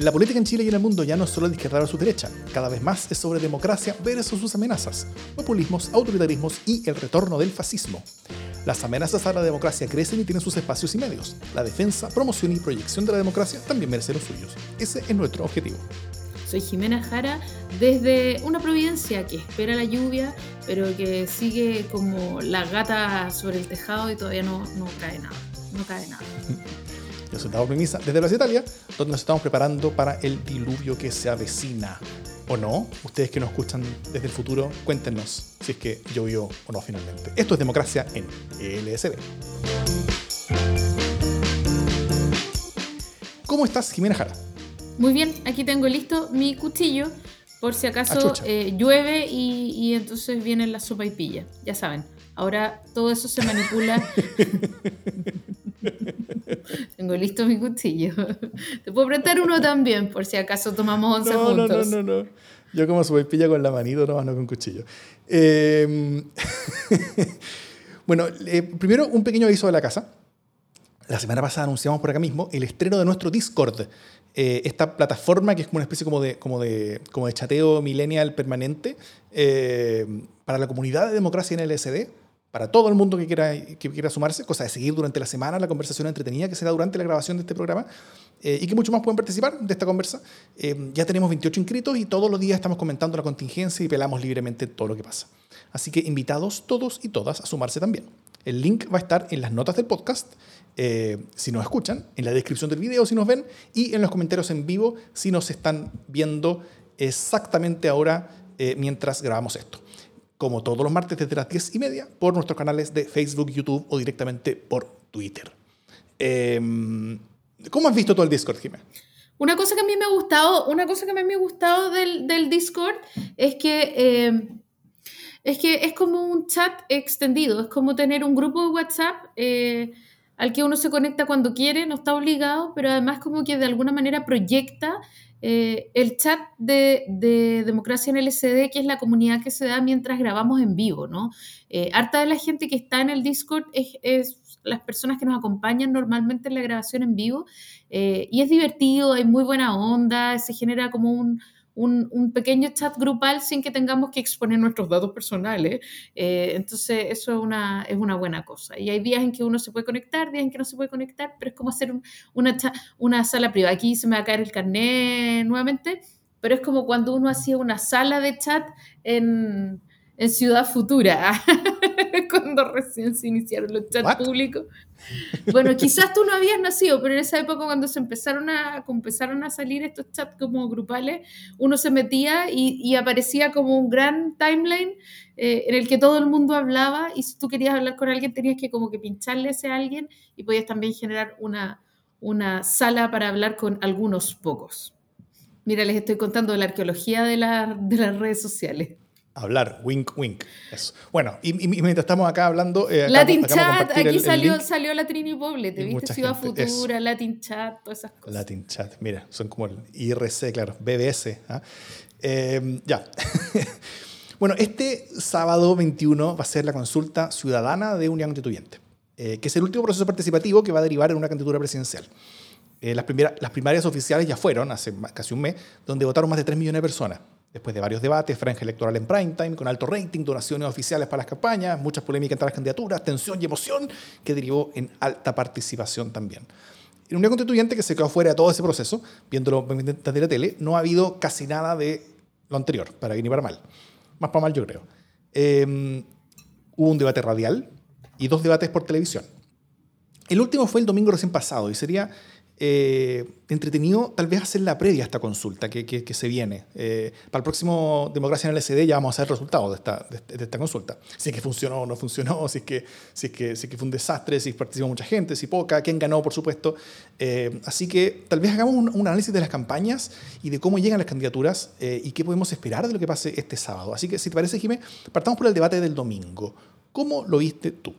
La política en Chile y en el mundo ya no es solo de izquierda su derecha, cada vez más es sobre democracia versus sus amenazas, populismos, autoritarismos y el retorno del fascismo. Las amenazas a la democracia crecen y tienen sus espacios y medios. La defensa, promoción y proyección de la democracia también merece los suyos. Ese es nuestro objetivo. Soy Jimena Jara desde una providencia que espera la lluvia, pero que sigue como la gata sobre el tejado y todavía no, no cae nada. No cae nada. Yo soy Davo Premisa desde Plaza Italia, donde nos estamos preparando para el diluvio que se avecina. ¿O no? Ustedes que nos escuchan desde el futuro, cuéntenos si es que llovió o no finalmente. Esto es Democracia en LSD. ¿Cómo estás, Jimena Jara? Muy bien, aquí tengo listo mi cuchillo por si acaso eh, llueve y, y, entonces viene la sopa y pilla. Ya saben, ahora todo eso se manipula Tengo listo mi cuchillo. Te puedo prestar uno también, por si acaso tomamos once no, juntos. No, no, no, no. Yo como pilla con la manito, no, no con cuchillo. Em, bueno, primero un pequeño aviso de la casa. La semana pasada anunciamos por acá mismo el estreno de nuestro Discord. Eh, esta plataforma que es como una especie como de, como de, como de chateo millennial permanente eh, para la comunidad de democracia en LSD para todo el mundo que quiera, que quiera sumarse, cosa de seguir durante la semana la conversación entretenida que será durante la grabación de este programa eh, y que muchos más pueden participar de esta conversa. Eh, ya tenemos 28 inscritos y todos los días estamos comentando la contingencia y pelamos libremente todo lo que pasa. Así que invitados todos y todas a sumarse también. El link va a estar en las notas del podcast, eh, si nos escuchan, en la descripción del video si nos ven y en los comentarios en vivo si nos están viendo exactamente ahora mientras grabamos esto como todos los martes desde las 10 y media, por nuestros canales de Facebook, YouTube o directamente por Twitter. Em, ¿Cómo has visto todo el Discord, Jiménez? Una cosa que a mí me ha gustado, una cosa que a mí me ha gustado del, Discord es que, em, es que es como un chat extendido, es como tener un grupo de WhatsApp eh, al que uno se conecta cuando quiere, no está obligado, pero además como que de alguna manera proyecta eh, el chat de, Democracia en LCD, que es la comunidad que se da mientras grabamos en vivo, ¿no? Eh, harta de la gente que está en el Discord es, las personas que nos acompañan normalmente en la grabación en vivo, eh, y es divertido, hay muy buena onda, se genera como un, un, pequeño chat grupal sin que tengamos que exponer nuestros datos personales. Eh, entonces, eso es una, es una buena cosa. Y hay días en que uno se puede conectar, días en que no se puede conectar, pero es como hacer una, una sala privada. Aquí se me va a caer el carnet nuevamente, pero es como cuando uno hacía una sala de chat en en Ciudad Futura, cuando recién se iniciaron los chats públicos. Bueno, quizás tú no habías nacido, pero en esa época cuando se empezaron a, empezaron a salir estos chats como grupales, uno se metía y, aparecía como un gran timeline eh, en el que todo el mundo hablaba y si tú querías hablar con alguien tenías que como que pincharle a ese alguien y podías también generar una, una sala para hablar con algunos pocos. Mira, les estoy contando la arqueología de, de las redes sociales hablar, wink, wink. Eso. Bueno, y, mientras estamos acá hablando... Eh, Latin Chat, aquí salió, salió la Trini Poble, te viste Ciudad Futura, Latin Chat, todas esas cosas. Latin Chat, mira, son como el IRC, claro, BBS. ¿ah? Em, ya. bueno, este sábado 21 va a ser la consulta ciudadana de Unión Constituyente, eh, que es el último proceso participativo que va a derivar en una candidatura presidencial. Eh, las, primeras, las primarias oficiales ya fueron, hace casi un mes, donde votaron más de 3 millones de personas. Después de varios debates, franja electoral en prime time, con alto rating, donaciones oficiales para las campañas, muchas polémicas entre las candidaturas, tensión y emoción, que derivó en alta participación también. En Unión Constituyente, que se quedó fuera de todo ese proceso, viéndolo desde la tele, no ha habido casi nada de lo anterior, para bien y para mal. Más para mal, yo creo. Em, hubo un debate radial y dos debates por televisión. El último fue el domingo recién pasado y sería eh, entretenido tal vez hacer la previa a esta consulta que, que, se viene. Eh, para el próximo Democracia en el SD ya vamos a hacer el resultado de esta, de, esta consulta. Si es que funcionó o no funcionó, si es que, si es que, si es que fue un desastre, si participó mucha gente, si poca, quién ganó, por supuesto. Eh, así que tal vez hagamos un, análisis de las campañas y de cómo llegan las candidaturas y qué podemos esperar de lo que pase este sábado. Así que si te parece, Jimé, partamos por el debate del domingo. ¿Cómo lo viste tú?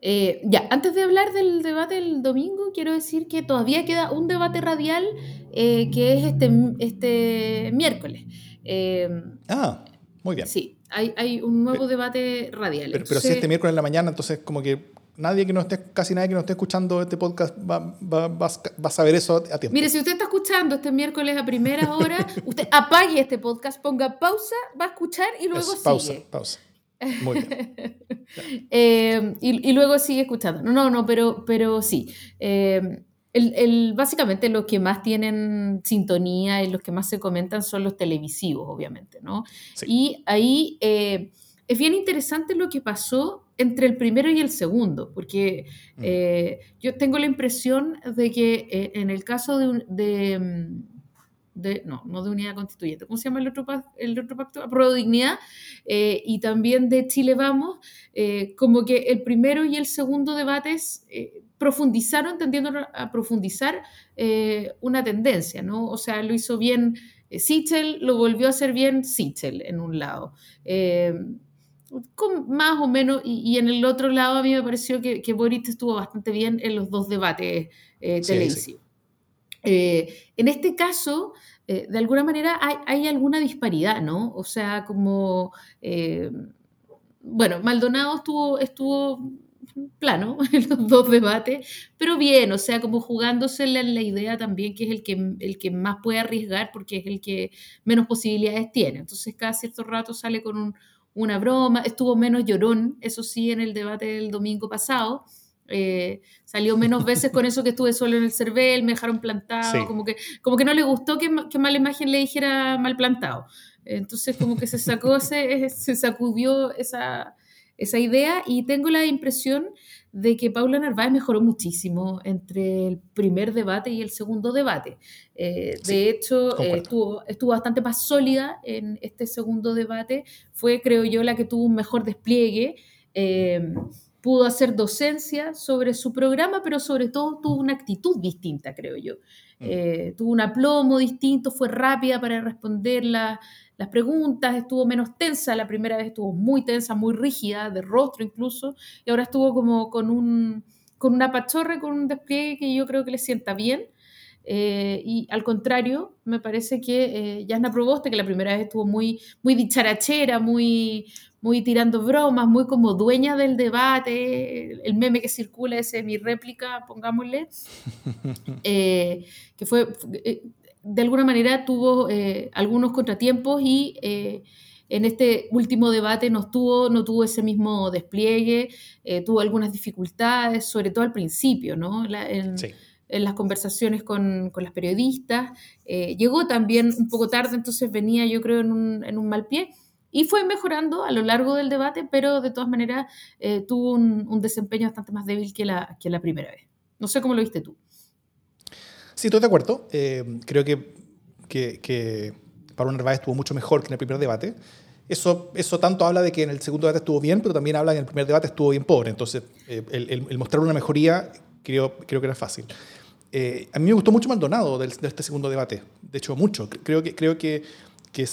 Eh, ya, antes de hablar del debate del domingo, quiero decir que todavía queda un debate radial eh, que es este, este miércoles. Em, ah, muy bien. Sí, hay, hay un nuevo debate radial. Pero, si este miércoles en la mañana, entonces como que nadie que no esté, casi nadie que no esté escuchando este podcast va, va, va, a saber eso a tiempo. Mire, si usted está escuchando este miércoles a primera hora, usted apague este podcast, ponga pausa, va a escuchar y luego sigue. Pausa, pausa. Muy bien. eh, y, y, luego sigue escuchando. No, no, no, pero, pero sí. Eh, el, el, básicamente los que más tienen sintonía y los que más se comentan son los televisivos, obviamente, ¿no? Sí. Y ahí eh, es bien interesante lo que pasó entre el primero y el segundo, porque mm. eh, yo tengo la impresión de que eh, en el caso de, de, mm, de, no, no de unidad constituyente, ¿cómo se llama el otro, el otro pacto? Apruebo dignidad, eh, y también de Chile Vamos, eh, como que el primero y el segundo debates eh, profundizaron, tendiendo a profundizar una tendencia, ¿no? O sea, lo hizo bien Sichel, lo volvió a hacer bien Sichel en un lado con más o menos, y, y, en el otro lado a mí me pareció que, que Boric estuvo bastante bien en los dos debates televisivos. Sí, sí. Eh, en este caso, eh, de alguna manera hay, hay, alguna disparidad, ¿no? O sea, como, eh, bueno, Maldonado estuvo, estuvo plano en los dos debates, pero bien, o sea, como jugándosela en la idea también que es el que, el que más puede arriesgar porque es el que menos posibilidades tiene. Entonces, cada cierto rato sale con un una broma, estuvo menos llorón, eso sí, en el debate del domingo pasado. Eh, salió menos veces con eso que estuve solo en el CERVEL, me dejaron plantado, sí. como, que, como que no le gustó que, que mala imagen le dijera mal plantado. Entonces como que se sacó, se, se sacudió esa, esa idea y tengo la impresión de que Paula Narváez mejoró muchísimo entre el primer debate y el segundo debate. Eh, sí, de hecho, eh, estuvo, estuvo bastante más sólida en este segundo debate. Fue, creo yo, la que tuvo un mejor despliegue. Eh, pudo hacer docencia sobre su programa, pero sobre todo tuvo una actitud distinta, creo yo. Mm. tuvo un aplomo distinto, fue rápida para responder la, las preguntas, estuvo menos tensa, la primera vez estuvo muy tensa, muy rígida, de rostro incluso, y ahora estuvo como con, un, con una pachorra, con un despliegue que yo creo que le sienta bien. Eh, y al contrario, me parece que eh, Yasna Proboste, que la primera vez estuvo muy, muy dicharachera, muy, muy tirando bromas, muy como dueña del debate, el meme que circula, ese mi réplica, pongámosle, eh, que fue, de alguna manera tuvo eh, algunos contratiempos y eh, en este último debate no tuvo, no tuvo ese mismo despliegue, eh, tuvo algunas dificultades, sobre todo al principio, ¿no? La, en, sí. en, las conversaciones con, con las periodistas. llegó también un poco tarde, entonces venía yo creo en un, en un mal pie. Y fue mejorando a lo largo del debate, pero de todas maneras tuvo un, desempeño bastante más débil que la, que la primera vez. No sé cómo lo viste tú. Sí, estoy de acuerdo. Eh, creo que, que, que Pablo Narváez estuvo mucho mejor que en el primer debate. Eso, eso tanto habla de que en el segundo debate estuvo bien, pero también habla de que en el primer debate estuvo bien pobre. Entonces, eh, el, mostrar una mejoría creo, creo que era fácil. Eh, a mí me gustó mucho Maldonado del, de este segundo debate. De hecho, mucho. Creo que, creo que, que,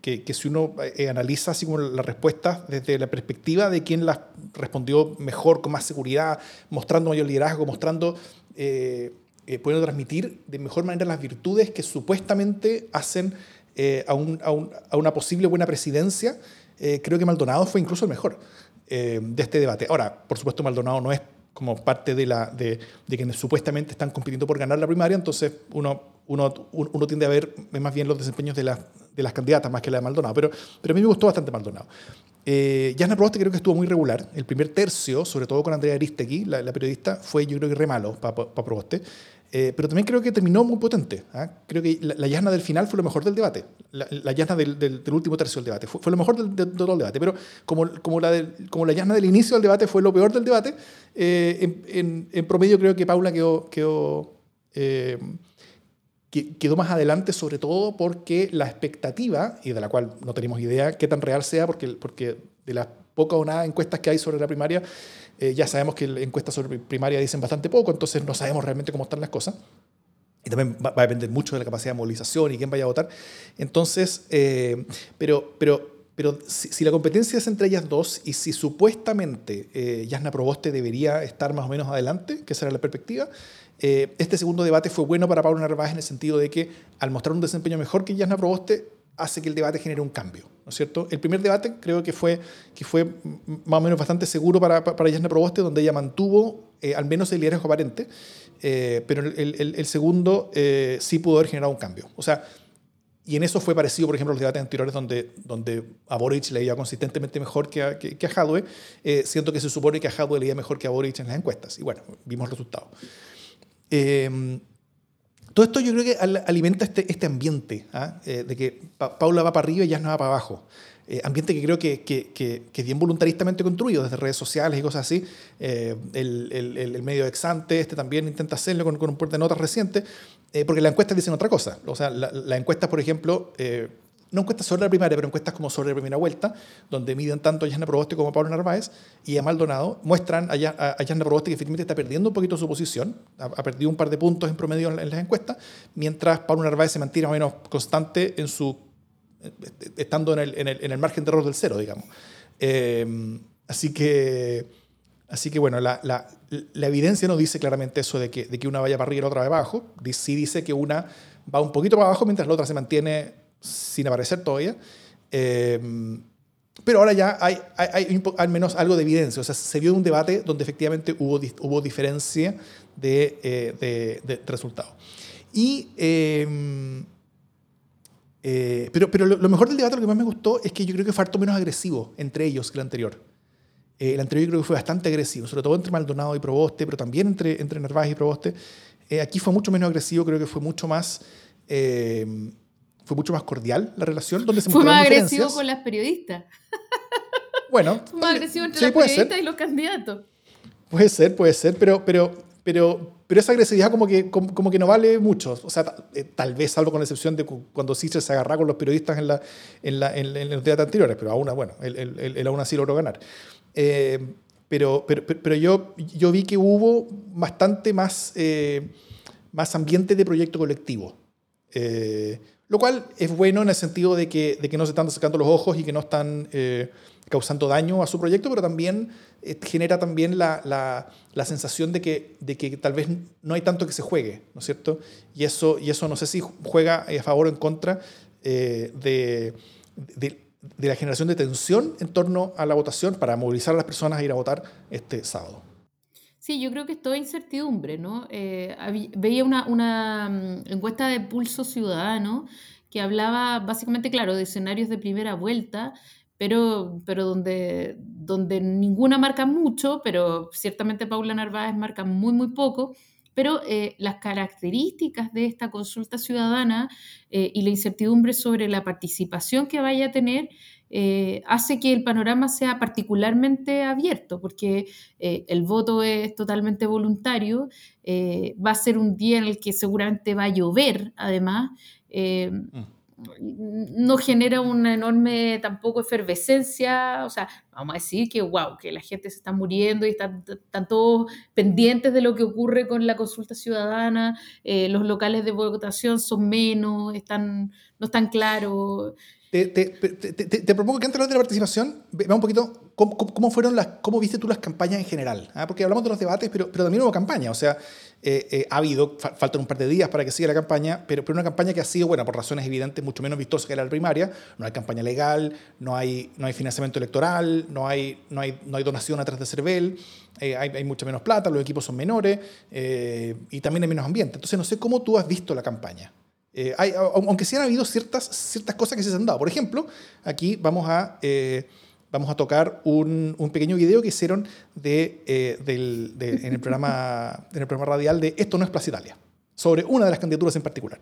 que, que, si uno eh, analiza así como la respuesta desde la perspectiva de quien las respondió mejor, con más seguridad, mostrando mayor liderazgo, mostrando eh, eh, pueden transmitir de mejor manera las virtudes que supuestamente hacen eh, a, un, a, un, a, una posible buena presidencia, eh, creo que Maldonado fue incluso el mejor de este debate. Ahora, por supuesto, Maldonado no es como parte de, la, de, de, quienes supuestamente están compitiendo por ganar la primaria, entonces uno, uno, uno tiende a ver más bien los desempeños de, la, de las candidatas más que la de Maldonado, pero, pero a mí me gustó bastante Maldonado. Eh, Yasna Proboste creo que estuvo muy regular. El primer tercio, sobre todo con Andrea Aristegui, la, la periodista, fue yo creo que re malo para pa Proboste. Eh, pero también creo que terminó muy potente. ¿eh? Creo que la, la, Yasna del final fue lo mejor del debate. La, la Yasna del, del, del, último tercio del debate fue, fue lo mejor del, de, de, todo el debate. Pero como, como, la del, como la Yasna del inicio del debate fue lo peor del debate, eh, en, en, en, promedio creo que Paula quedó, quedó, eh, quedó más adelante, sobre todo porque la expectativa, y de la cual no tenemos idea qué tan real sea, porque, porque de las pocas o nada encuestas que hay sobre la primaria, eh, ya sabemos que encuestas sobre primaria dicen bastante poco, entonces no sabemos realmente cómo están las cosas. Y también va, a depender mucho de la capacidad de movilización y quién vaya a votar. Entonces, eh, pero, pero, pero si, si, la competencia es entre ellas dos y si supuestamente eh, Yasna Proboste debería estar más o menos adelante, que será la perspectiva, eh, este segundo debate fue bueno para Pablo Narváez en el sentido de que al mostrar un desempeño mejor que Yasna Proboste, hace que el debate genere un cambio, ¿no es cierto? El primer debate creo que fue, que fue más o menos bastante seguro para, para Yasna Proboste, donde ella mantuvo eh, al menos el liderazgo aparente, eh, pero el, el, segundo eh, sí pudo haber generado un cambio. O sea, y en eso fue parecido, por ejemplo, a los debates anteriores donde, donde a Boric le consistentemente mejor que a, que, que Hadwe, siento que se supone que a Hadwe le mejor que a Boric en las encuestas. Y bueno, vimos el resultado. Todo esto yo creo que alimenta este, este ambiente ¿ah? eh, de que Paula va para arriba y ya no va para abajo. Eh, ambiente que creo que, que, que, es bien voluntaristamente construido desde redes sociales y cosas así. Eh, el, el, el, medio exante este también intenta hacerlo con, con un puerto de notas reciente, porque las encuestas dicen otra cosa. O sea, las la encuestas, por ejemplo, no encuestas sobre la primaria, pero encuestas como sobre la primera vuelta, donde miden tanto a Yasna Proboste como a Pablo Narváez y a Maldonado, muestran a, Yasna Proboste que efectivamente está perdiendo un poquito su posición, ha, perdido un par de puntos en promedio en, las encuestas, mientras Pablo Narváez se mantiene más o menos constante en su, estando en el, en el, en el margen de error del cero, digamos. Eh, así que... Así que bueno, la, evidencia no dice claramente eso de que, de que una vaya para arriba y la otra para abajo. Sí dice que una va un poquito para abajo mientras la otra se mantiene sin aparecer todavía. Eh, pero ahora ya hay, hay, hay, al menos algo de evidencia. O sea, se vio un debate donde efectivamente hubo, hubo diferencia de, eh, de, de, resultados. Y, eh, eh, pero pero lo, mejor del debate, lo que más me gustó, es que yo creo que fue harto menos agresivo entre ellos que el anterior. Eh, el anterior yo creo que fue bastante agresivo, sobre todo entre Maldonado y Proboste, pero también entre, entre Narváez y Proboste. Eh, aquí fue mucho menos agresivo, creo que fue mucho más fue mucho más cordial la relación, donde se Fue más agresivo con las periodistas. Bueno. Fue más agresivo entre sí, las periodistas ser. y los candidatos. Puede ser, puede ser, pero, pero, pero, pero esa agresividad como que, como, como que no vale mucho. O sea, eh, tal vez salvo con la excepción de cuando Cicer se agarra con los periodistas en, la, en, la, en, en los días anteriores, pero aún, bueno, él, él, él aún así logró ganar. Eh, pero, pero, pero yo, yo vi que hubo bastante más, eh, más ambiente de proyecto colectivo. Eh, lo cual es bueno en el sentido de que, no se están sacando los ojos y que no están eh, causando daño a su proyecto, pero también eh, genera también la, la, la, sensación de que, tal vez no hay tanto que se juegue, ¿no es cierto? Y eso, y eso no sé si juega a favor o en contra eh, de la generación de tensión en torno a la votación para movilizar a las personas a ir a votar este sábado. Sí, yo creo que es toda incertidumbre, ¿no? Eh, veía una, mm, encuesta de Pulso Ciudadano que hablaba básicamente, claro, de escenarios de primera vuelta, pero, pero donde, donde ninguna marca mucho, pero ciertamente Paula Narváez marca muy, muy poco, pero eh, las características de esta consulta ciudadana eh, y la incertidumbre sobre la participación que vaya a tener eh, hace que el panorama sea particularmente abierto, porque eh, el voto es totalmente voluntario, eh, va a ser un día en el que seguramente va a llover, además. Mm. No genera una enorme tampoco efervescencia, o sea, vamos a decir que wow, que la gente se está muriendo y están, están todos pendientes de lo que ocurre con la consulta ciudadana, los locales de votación son menos, están, no están claros. Te, te, propongo que antes de la participación, veamos un poquito cómo, fueron las, cómo viste tú las campañas en general. ¿ah? Porque hablamos de los debates, pero, pero también hubo campaña. O sea, eh, eh, ha habido, fa faltan un par de días para que siga la campaña, pero, pero una campaña que ha sido, bueno, por razones evidentes, mucho menos vistosa que la primaria. No hay campaña legal, no hay, no hay financiamiento electoral, no hay, no hay, no hay donación atrás de CERVEL, eh, hay, hay mucha menos plata, los equipos son menores y también hay menos ambiente. Entonces, no sé cómo tú has visto la campaña. Eh, aunque sí han habido ciertas, ciertas cosas que se han dado. Por ejemplo, aquí vamos a, eh, vamos a tocar un, pequeño video que hicieron de, eh, del, de, en, el programa, en el programa radial de Esto no es Plaza Italia, sobre una de las candidaturas en particular.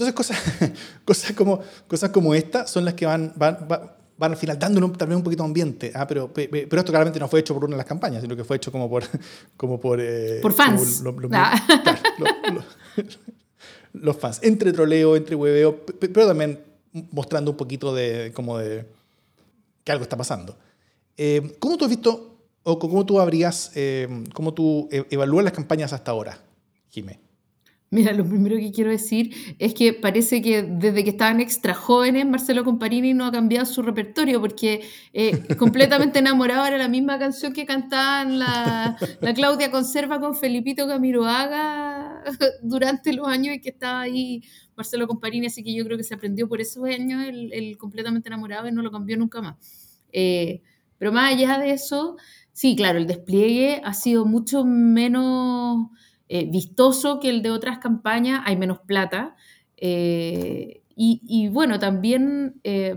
Entonces, cosas, cosas, como, cosas como esta son las que van, van, van, van al final dándole un- también un poquito de ambiente. ¿ah? Pero, pe- pe- pero esto claramente no fue hecho por una de las campañas, sino que fue hecho como por... Como por, eh, Por como fans. lo- lo- Ah. claro, lo- lo- los fans. Entre troleo, entre hueveo, pe- pero también mostrando un poquito de... como de que algo está pasando. Eh, ¿Cómo tú has visto, o cómo tú habrías, eh, cómo tú e- evalúas las campañas hasta ahora, Jimé? Mira, lo primero que quiero decir es que parece que desde que estaban extra jóvenes, Marcelo Comparini no ha cambiado su repertorio porque eh, completamente enamorado era la misma canción que cantaban la, la Claudia Conserva con Felipito Camiroaga durante los años en que estaba ahí Marcelo Comparini, así que yo creo que se aprendió por esos años el, el completamente enamorado y no lo cambió nunca más. Eh, pero más allá de eso, sí, claro, el despliegue ha sido mucho menos eh, vistoso que el de otras campañas, hay menos plata. eh, y, bueno, también, eh,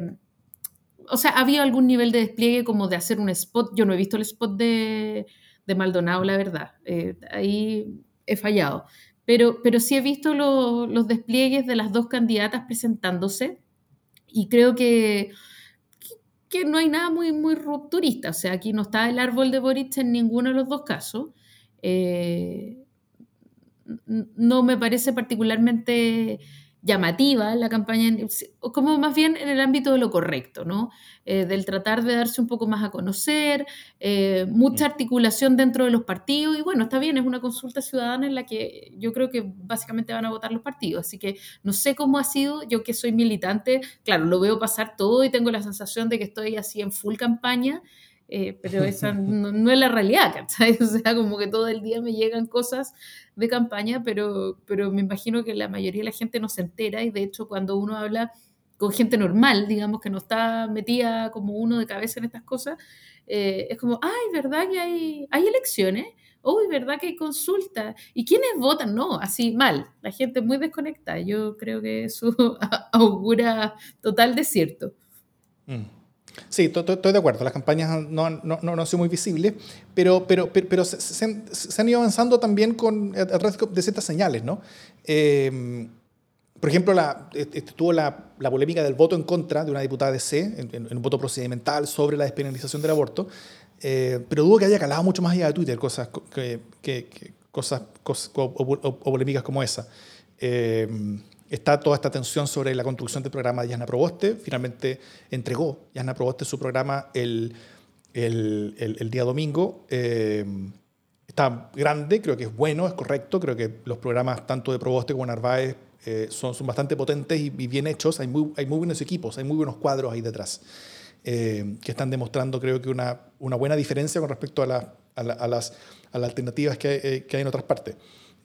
o sea, ha habido algún nivel de despliegue como de hacer un spot. Yo no he visto el spot de, de Maldonado, la verdad. ahí he fallado. Pero, pero sí he visto lo- los despliegues de las dos candidatas presentándose y creo que, que, no hay nada muy, muy rupturista. O sea, aquí no está el árbol de Boric en ninguno de los dos casos. No me parece particularmente llamativa la campaña, como más bien en el ámbito de lo correcto, ¿no? Eh, del tratar de darse un poco más a conocer, eh, mucha articulación dentro de los partidos, y bueno, está bien, es una consulta ciudadana en la que yo creo que básicamente van a votar los partidos, así que no sé cómo ha sido, yo que soy militante, claro, lo veo pasar todo y tengo la sensación de que estoy así en full campaña, eh, pero esa no, no es la realidad, ¿cachai? O sea, como que todo el día me llegan cosas de campaña, pero, pero me imagino que la mayoría de la gente no se entera y de hecho cuando uno habla con gente normal, digamos, que no está metida como uno de cabeza en estas cosas, eh, es como, ay, ¿verdad que hay, hay elecciones? Uy, ¿verdad que hay consultas? ¿Y quiénes votan? No, así mal. La gente muy desconectada. Yo creo que eso augura total desierto. Mm. Sí, to- to- estoy de acuerdo. Las campañas no, no, no, no han sido muy visibles, pero, pero, pero, pero se, se han, se han ido avanzando también con, a través de ciertas señales, ¿no? Eh, por ejemplo, la, este, tuvo la, la polémica del voto en contra de una diputada de C, en, en- un voto procedimental sobre la despenalización del aborto, eh, pero dudo que haya calado mucho más allá de Twitter cosas, co- que, que- que- cosas, cosas o, o- o polémicas como esa. Eh, está toda esta tensión sobre la construcción del programa de Yasna Proboste. Finalmente entregó Yasna Proboste su programa el, el, el- día domingo. Eh, está grande, creo que es bueno, es correcto. Creo que los programas tanto de Proboste como Narváez eh, son, son bastante potentes y, bien hechos. Hay muy, hay muy buenos equipos, hay muy buenos cuadros ahí detrás. eh, que están demostrando, creo que, una, una buena diferencia con respecto a, la- a la- a las, a las alternativas que eh, que hay en otras partes.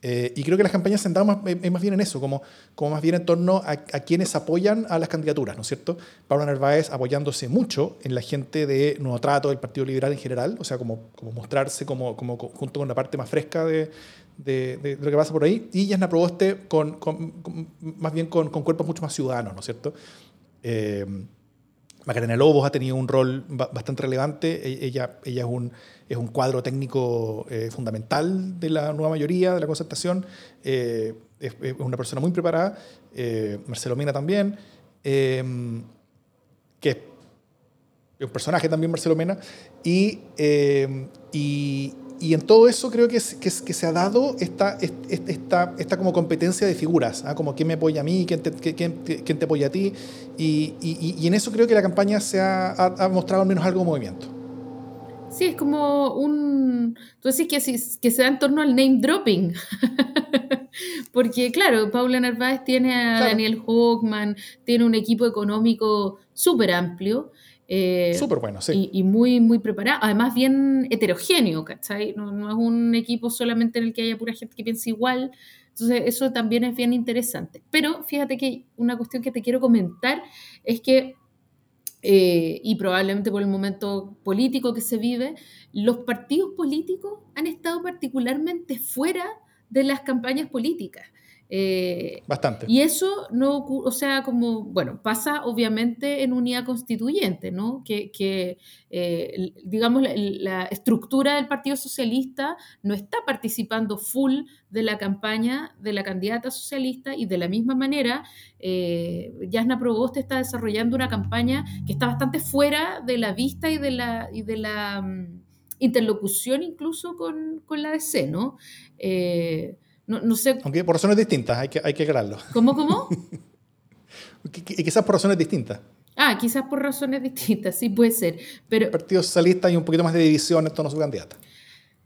Eh, y creo que las campañas se han dado más, eh, más bien en eso, como, como más bien en torno a, a quienes apoyan a las candidaturas, ¿no es cierto? Pablo Narváez apoyándose mucho en la gente de Nuevo Trato, del Partido Liberal en general, o sea, como, como mostrarse como, como co- junto con la parte más fresca de, de- de lo que pasa por ahí, y Yasna Proboste con, con- con- más bien con, con cuerpos mucho más ciudadanos, ¿no es cierto? Eh, Macarena Lobos ha tenido un rol ba- bastante relevante. E- Ella, ella es, un, es un cuadro técnico eh, fundamental de la nueva mayoría de la concertación. Eh, es, una persona muy preparada. Eh, Marcelo Mena también, eh, que es un personaje también, Marcelo Mena. Y, eh, y, y en todo eso creo que, que, se ha dado esta, esta, esta, como competencia de figuras, ¿ah? como quién me apoya a mí, quién te, quién, quién- te apoya a ti. Y, y- y en eso creo que la campaña se ha- ha mostrado al menos algo de movimiento. Sí, es como un... Tú decís que, que se da en torno al name dropping. Porque, claro, Paula Narváez tiene a Claro. Daniel Hochman, tiene un equipo económico súper amplio. eh, Súper bueno, sí. y, y muy, muy preparado. Además, bien heterogéneo, ¿cachai? No, no es un equipo solamente en el que haya pura gente que piensa igual. Entonces, eso también es bien interesante. Pero fíjate que una cuestión que te quiero comentar es que, eh, y probablemente por el momento político que se vive, los partidos políticos han estado particularmente fuera de las campañas políticas. Eh, Bastante. y eso no, ocu- o sea, como, bueno, pasa obviamente en unidad constituyente, ¿no? Que, que, eh, digamos, la, la estructura del Partido Socialista no está participando full de la campaña de la candidata socialista y de la misma manera, eh, Yasna Proboste está desarrollando una campaña que está bastante fuera de la vista y de la, y de la mm, interlocución incluso con, con la DC, ¿no? Eh, no, no sé, Aunque por razones distintas, hay que, hay que aclararlo. ¿cómo, cómo? Qui- Quizás por razones distintas. Ah, quizás por razones distintas, sí puede ser. Pero El Partido Socialista hay un poquito más de división en torno a su candidata.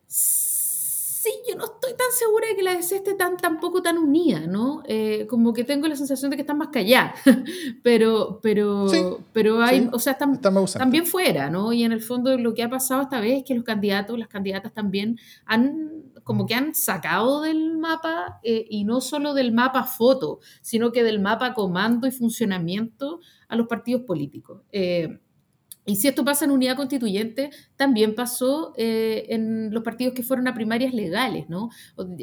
sí, yo no estoy tan segura de que la DC esté tan, tampoco tan unida, ¿no? Eh, como que tengo la sensación de que están más calladas. pero, pero, Sí, pero hay, sí, o sea, están, Está más ausente. también fuera, ¿no? Y en el fondo lo que ha pasado esta vez es que los candidatos, las candidatas también han como que han sacado del mapa eh, y no solo del mapa foto, sino que del mapa comando y funcionamiento a los partidos políticos. Eh, y si esto pasa en unidad constituyente, también pasó eh, en los partidos que fueron a primarias legales, ¿no?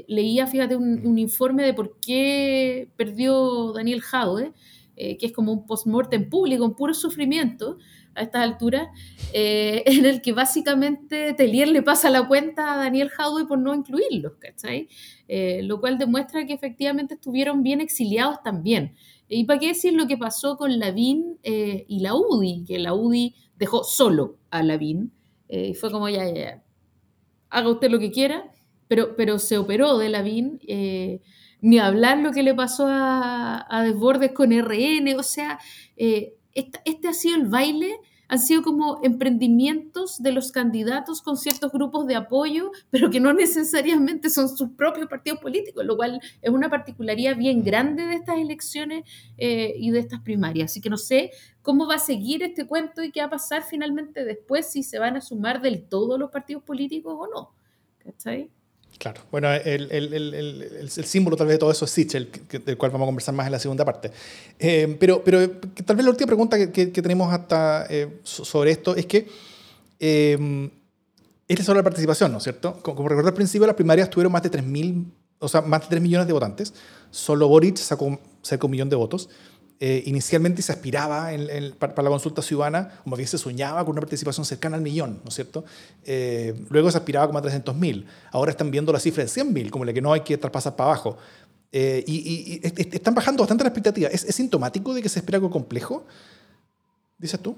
Leía, fíjate, un, un informe de por qué perdió Daniel Jaude, eh, que es como un post-mortem público, un puro sufrimiento a estas alturas, eh, en el que básicamente Telier le pasa la cuenta a Daniel Jaude por no incluirlos, ¿cachai? Eh, lo cual demuestra que efectivamente estuvieron bien exiliados también. ¿Y para qué decir lo que pasó con Lavín eh, y la UDI? Que la UDI dejó solo a Lavín. y fue como, ya, ya, haga usted lo que quiera, pero, pero se operó de Lavín. Ni hablar lo que le pasó a, a Desbordes con RN. O sea, eh, esta- este ha sido el baile. Han sido como emprendimientos de los candidatos con ciertos grupos de apoyo, pero que no necesariamente son sus propios partidos políticos, lo cual es una particularidad bien grande de estas elecciones eh, y de estas primarias. Así que no sé cómo va a seguir este cuento y qué va a pasar finalmente después, si se van a sumar del todo los partidos políticos o no. ¿Cachai? Claro. Bueno, el, el- el- el- símbolo tal vez de todo eso es Sichel, del cual vamos a conversar más en la segunda parte. Eh, pero, pero tal vez la última pregunta que, que- tenemos hasta eh, so- sobre esto es que eh, es sobre la participación, ¿no es cierto? Como, como recordé al principio, las primarias tuvieron más de 3.000, o sea, más de 3 millones de votantes. Solo Boric sacó cerca de un millón de votos. Eh, inicialmente se aspiraba en- en- para, para la consulta ciudadana, como bien se soñaba con una participación cercana al millón, ¿no es cierto? Eh, luego se aspiraba como a 300.000. Ahora están viendo la cifra de 100.000, como la que no hay que traspasar para abajo. Eh, y, y- y est- están bajando bastante la expectativa. ¿Es, ¿Es sintomático de que se espera algo complejo? ¿Dices tú?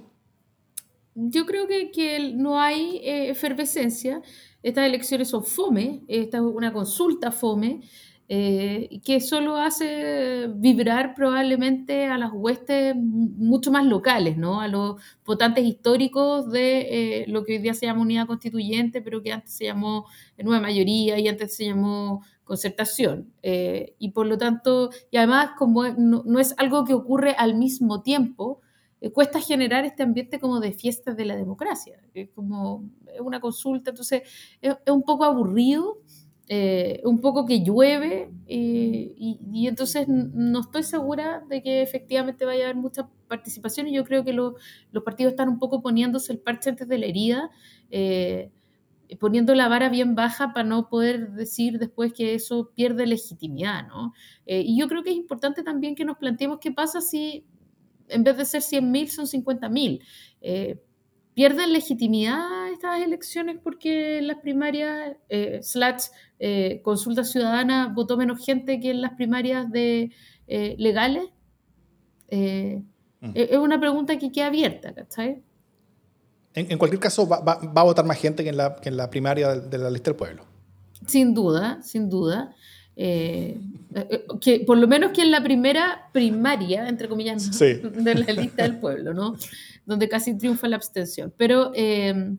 Yo creo que, que no hay eh, efervescencia. Estas elecciones son fome, esta es una consulta fome, eh, que solo hace vibrar probablemente a las huestes mu- mucho más locales, ¿no? A los votantes históricos de eh, lo que hoy día se llama unidad constituyente, pero que antes se llamó nueva mayoría y antes se llamó concertación. Eh, y por lo tanto, y además como no, es algo que ocurre al mismo tiempo, cuesta generar este ambiente como de fiestas de la democracia. Como una consulta, entonces es, es un poco aburrido, eh, un poco que llueve, eh, y, entonces no estoy segura de que efectivamente vaya a haber mucha participación y yo creo que lo- los partidos están un poco poniéndose el parche antes de la herida. eh, poniendo la vara bien baja para no poder decir después que eso pierde legitimidad, ¿no? Eh, y yo creo que es importante también que nos planteemos qué pasa si en vez de ser 100.000 son 50.000. Eh, ¿Pierden legitimidad estas elecciones porque en las primarias, eh, slash, eh, consulta ciudadana, votó menos gente que en las primarias de, eh, legales? Eh, Mm. Es es una pregunta que queda abierta, ¿cachai? En, en cualquier caso, va, va- va a votar más gente que en la, que en la primaria de la lista del pueblo. Sin duda, sin duda. Eh, eh, que por lo menos que en la primera primaria, entre comillas, ¿no? Sí. de la lista del pueblo, ¿no? Donde casi triunfa la abstención. Pero, eh,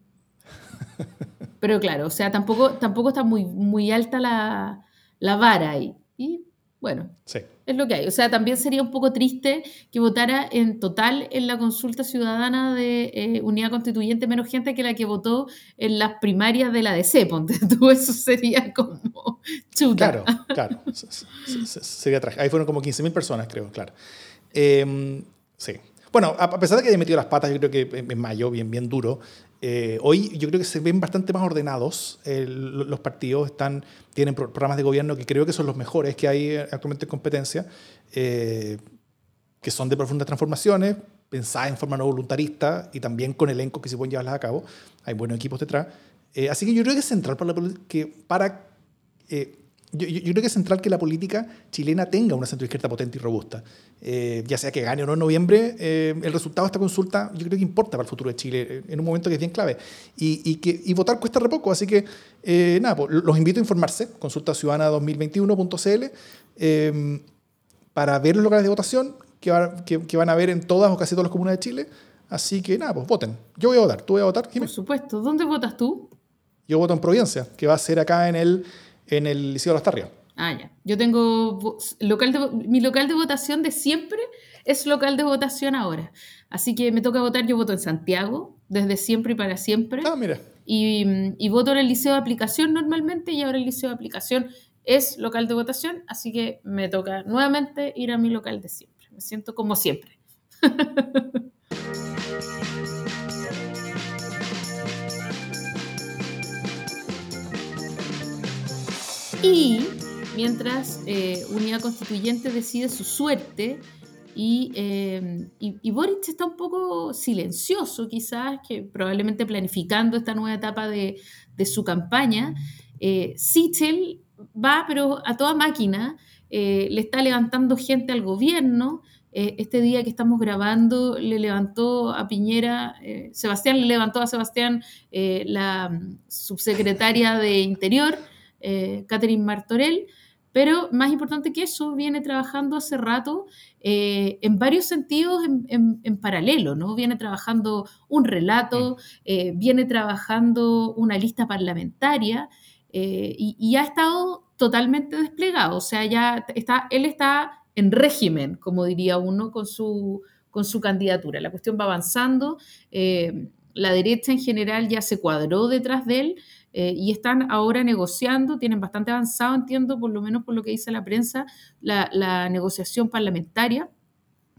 pero claro, o sea, tampoco, tampoco está muy, muy alta la, la vara ahí. Y bueno, Sí. Es lo que hay. O sea, también sería un poco triste que votara en total en la consulta ciudadana de eh, unidad constituyente menos gente que la que votó en las primarias de la DC, ponte tú. Eso sería como chuta. Claro, claro. Se- se- se- Sería trágico. Ahí fueron como 15.000 personas, creo, claro. Eh, sí. Bueno, a pesar de que haya metido las patas, yo creo que en mayo, bien, bien duro, Eh, hoy yo creo que se ven bastante más ordenados lo- los partidos, están, tienen pro- programas de gobierno que creo que son los mejores que hay eh, actualmente en competencia, eh, que son de profundas transformaciones, pensadas en forma no voluntarista y también con elencos que se pueden llevarlas a cabo. Hay buenos equipos detrás. Eh, así que yo creo que es central para, la que para eh, yo, yo- creo que es central que la política chilena tenga una centroizquierda potente y robusta. Eh, ya sea que gane o no en noviembre, eh, el resultado de esta consulta yo creo que importa para el futuro de Chile eh, en un momento que es bien clave. Y, y que, y votar cuesta re poco, así que eh, nada, pues, los invito a informarse, consulta ciudadana 2021.cl, eh, para ver los locales de votación que, va- que, que van a ver en todas o casi todas las comunas de Chile. Así que nada, pues voten. Yo voy a votar. ¿Tú voy a votar, Por Jiménez? supuesto. ¿Dónde votas tú? Yo voto en Providencia, que va a ser acá en el, en el Liceo de las Tarrias. Ah, ya. Yo tengo local de, mi local de votación de siempre es local de votación ahora. Así que me toca votar, yo voto en Santiago, desde siempre y para siempre. Ah, mira. Y, y voto en el liceo de aplicación normalmente y ahora el liceo de aplicación es local de votación, así que me toca nuevamente ir a mi local de siempre. Me siento como siempre. Y mientras eh, Unidad Constituyente decide su suerte y, eh, Boric está un poco silencioso quizás, que probablemente planificando esta nueva etapa de, su campaña, eh, Sichel va pero a toda máquina, eh, le está levantando gente al gobierno, eh, este día que estamos grabando le levantó a Piñera, Sebastián le levantó a Sebastián la subsecretaria de Interior, eh, Catherine Martorell, pero más importante que eso, viene trabajando hace rato eh, en varios sentidos en, en- en paralelo, ¿no? Viene trabajando un relato, eh, viene trabajando una lista parlamentaria eh, y, y ha estado totalmente desplegado, o sea, ya está, él está en régimen, como diría uno, con su, con su candidatura. La cuestión va avanzando, la derecha en general ya se cuadró detrás de él, eh, y están ahora negociando, tienen bastante avanzado, entiendo, por lo menos por lo que dice la prensa, la, la negociación parlamentaria,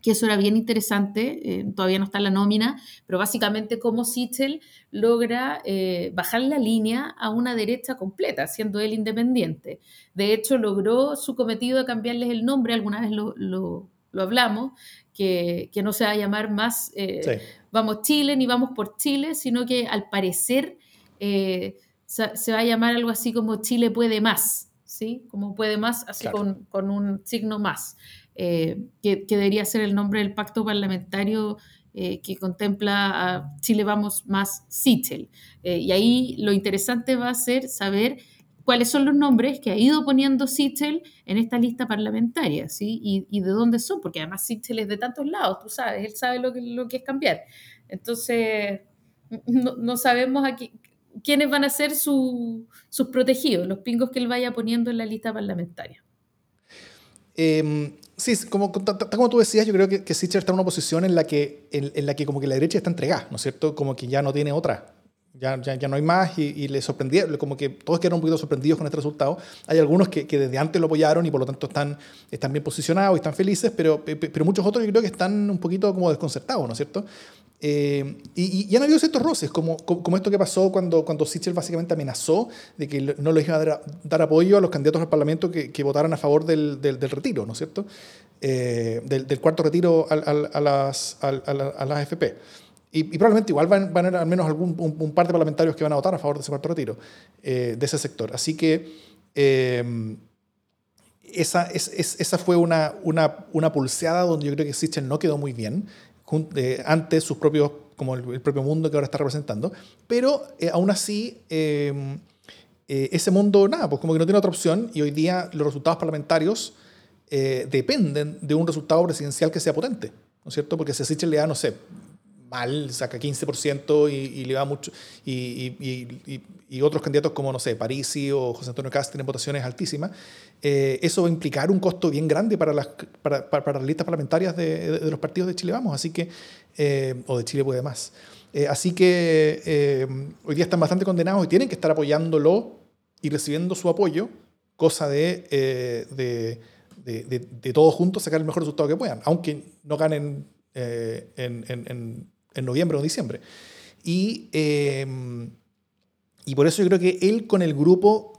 que eso era bien interesante, eh, todavía no está en la nómina, pero básicamente cómo Sichel logra eh, bajar la línea a una derecha completa, siendo él independiente. De hecho, logró su cometido de cambiarles el nombre, alguna vez lo, lo- lo hablamos, que, que no se va a llamar más eh, Sí. Vamos Chile ni Vamos por Chile, sino que al parecer se, se va a llamar algo así como Chile puede más, ¿sí? Como puede más, así Claro. con, con un signo más, eh, que, que debería ser el nombre del pacto parlamentario eh, que contempla a Chile Vamos más Sichel. Eh, y ahí lo interesante va a ser saber cuáles son los nombres que ha ido poniendo Sichel en esta lista parlamentaria, ¿sí? Y, y de dónde son, porque además Sichel es de tantos lados, tú sabes, él sabe lo que, lo que es cambiar. Entonces, no, no sabemos aquí quiénes van a ser su- sus protegidos, los pingos que él vaya poniendo en la lista parlamentaria. Eh, sí, como, como tú decías, yo creo que, que Sichel está en una posición en la, que, en, en la que como que la derecha está entregada, ¿no es cierto? Como que ya no tiene otra. Ya, ya, ya no hay más y, y le sorprendieron, como que todos quedaron un poquito sorprendidos con este resultado. Hay algunos que, que desde antes lo apoyaron y por lo tanto están, están bien posicionados y están felices, pero, pe- pe- pero muchos otros yo creo que están un poquito como desconcertados, ¿no es cierto? Eh, y, y- han habido ciertos roces, como, como, esto que pasó cuando, cuando Sichel básicamente amenazó de que no les iba a dar, dar apoyo a los candidatos al Parlamento que, que votaran a favor del, del, del retiro, ¿no es cierto? Eh, del, del cuarto retiro al- al- a, las, al- a, la- a las AFP. Y, y probablemente igual van, van a haber al menos algún, un, un par de parlamentarios que van a votar a favor de ese cuarto retiro, eh, de ese sector. Así que eh, esa, es, es- esa fue una, una, una pulseada donde yo creo que Sichel no quedó muy bien eh, ante sus propios, como el, propio mundo que ahora está representando. Pero eh, aún así, eh, eh, ese mundo, nada, pues como que no tiene otra opción y hoy día los resultados parlamentarios eh, dependen de un resultado presidencial que sea potente, ¿no es cierto? Porque si a Sichel le da, no sé, mal, saca 15% y, le va mucho, y, otros candidatos como, no sé, Parisi o José Antonio Cast tienen votaciones altísimas, eh, eso va a implicar un costo bien grande para las, para, para- las listas parlamentarias de, los partidos de Chile Vamos, así que, eh, o de Chile Puede Más. Eh, así que hoy día están bastante condenados y tienen que estar apoyándolo y recibiendo su apoyo, cosa de, de, de, todos juntos sacar el mejor resultado que puedan, aunque no ganen en, en- en- en noviembre o diciembre. Y, eh, y por eso yo creo que él con el grupo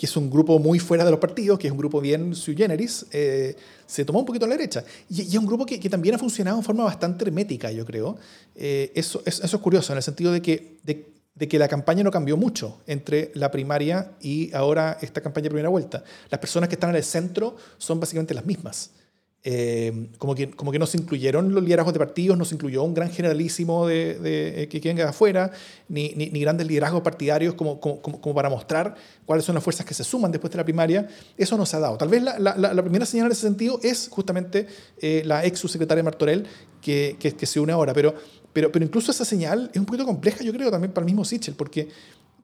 que es un grupo muy fuera de los partidos, que es un grupo bien sui generis, eh, se tomó un poquito a la derecha. Y, es un grupo que, también ha funcionado de forma bastante hermética, yo creo. Eh, eso, eso, es curioso, en el sentido de que, de, de, que la campaña no cambió mucho entre la primaria y ahora esta campaña de primera vuelta. Las personas que están en el centro son básicamente las mismas. Eh, como, que, como que no se incluyeron los liderazgos de partidos, no se incluyó un gran generalísimo de, de, que venga de afuera, ni, ni, ni, grandes liderazgos partidarios como, como, como, para mostrar cuáles son las fuerzas que se suman después de la primaria. Eso no se ha dado. Tal vez la, la, la primera señal en ese sentido es justamente eh, la ex subsecretaria Martorell que, que, que, se une ahora, pero, pero, pero incluso esa señal es un poquito compleja, yo creo, también para el mismo Sichel, porque,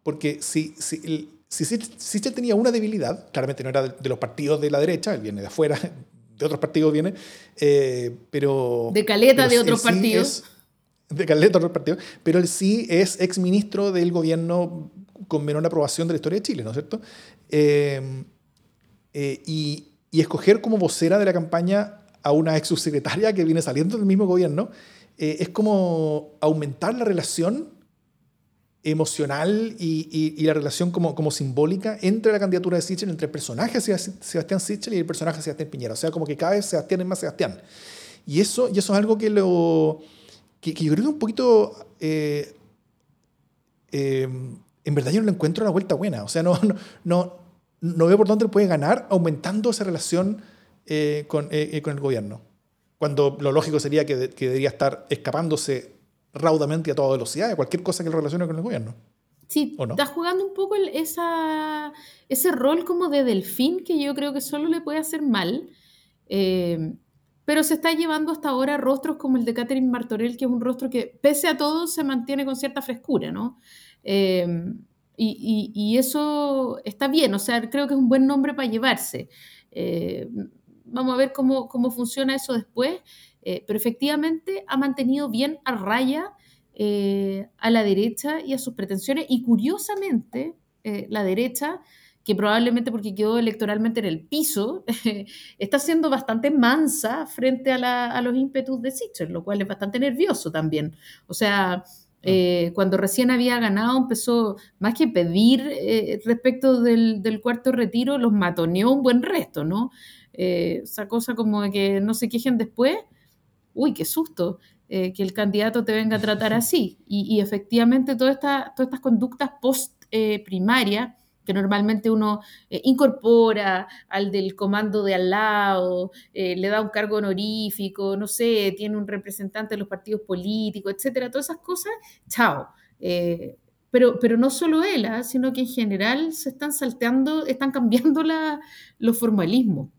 porque si, si, el, si Sichel tenía una debilidad, claramente no era de los partidos de la derecha, él viene de afuera, de otros partidos viene, eh, pero... De caleta pero de otros sí partidos. Es, de caleta de otros partidos, pero él sí es exministro del gobierno con menor aprobación de la historia de Chile, ¿no es cierto? Eh, eh, y, y, escoger como vocera de la campaña a una ex subsecretaria que viene saliendo del mismo gobierno es como aumentar la relación emocional y, y, y, la relación como, como simbólica entre la candidatura de Sichel, entre el personaje Sebastián Sichel y el personaje Sebastián Piñera. O sea, como que cada vez Sebastián es más Sebastián. Y eso, y eso es algo que, lo, que, que yo creo que un poquito... Eh, eh, en verdad yo no le encuentro una vuelta buena. O sea, no, no, no, no veo por dónde puede ganar aumentando esa relación eh, con, con el gobierno. Cuando lo lógico sería que, que debería estar escapándose raudamente a toda velocidad de cualquier cosa que lo relacione con el gobierno. Sí, no? está jugando un poco el, esa, ese rol como de delfín que yo creo que solo le puede hacer mal. Eh, pero se está llevando hasta ahora rostros como el de Catherine Martorell, que es un rostro que, pese a todo, se mantiene con cierta frescura, ¿no? Eh, y, y, y, eso está bien, o sea, creo que es un buen nombre para llevarse. Eh, vamos a ver cómo, cómo funciona eso después. Eh, pero efectivamente ha mantenido bien a raya eh, a la derecha y a sus pretensiones. Y curiosamente, eh, la derecha, que probablemente porque quedó electoralmente en el piso, está siendo bastante mansa frente a, la, a los ímpetus de Sichel, lo cual es bastante nervioso también. O sea, eh, cuando recién había ganado, empezó más que pedir eh, respecto del, del, cuarto retiro, los matoneó un buen resto, ¿no? Eh, esa cosa como de que no se quejen después, uy, qué susto, eh, que el candidato te venga a tratar así. Y, y efectivamente toda esta, todas estas conductas post eh, primaria, que normalmente uno eh, incorpora al del comando de al lado, eh, le da un cargo honorífico, no sé, tiene un representante de los partidos políticos, etcétera, todas esas cosas, chao. Eh, pero, pero no solo él, ¿eh? sino que en general se están salteando, están cambiando la, los formalismos.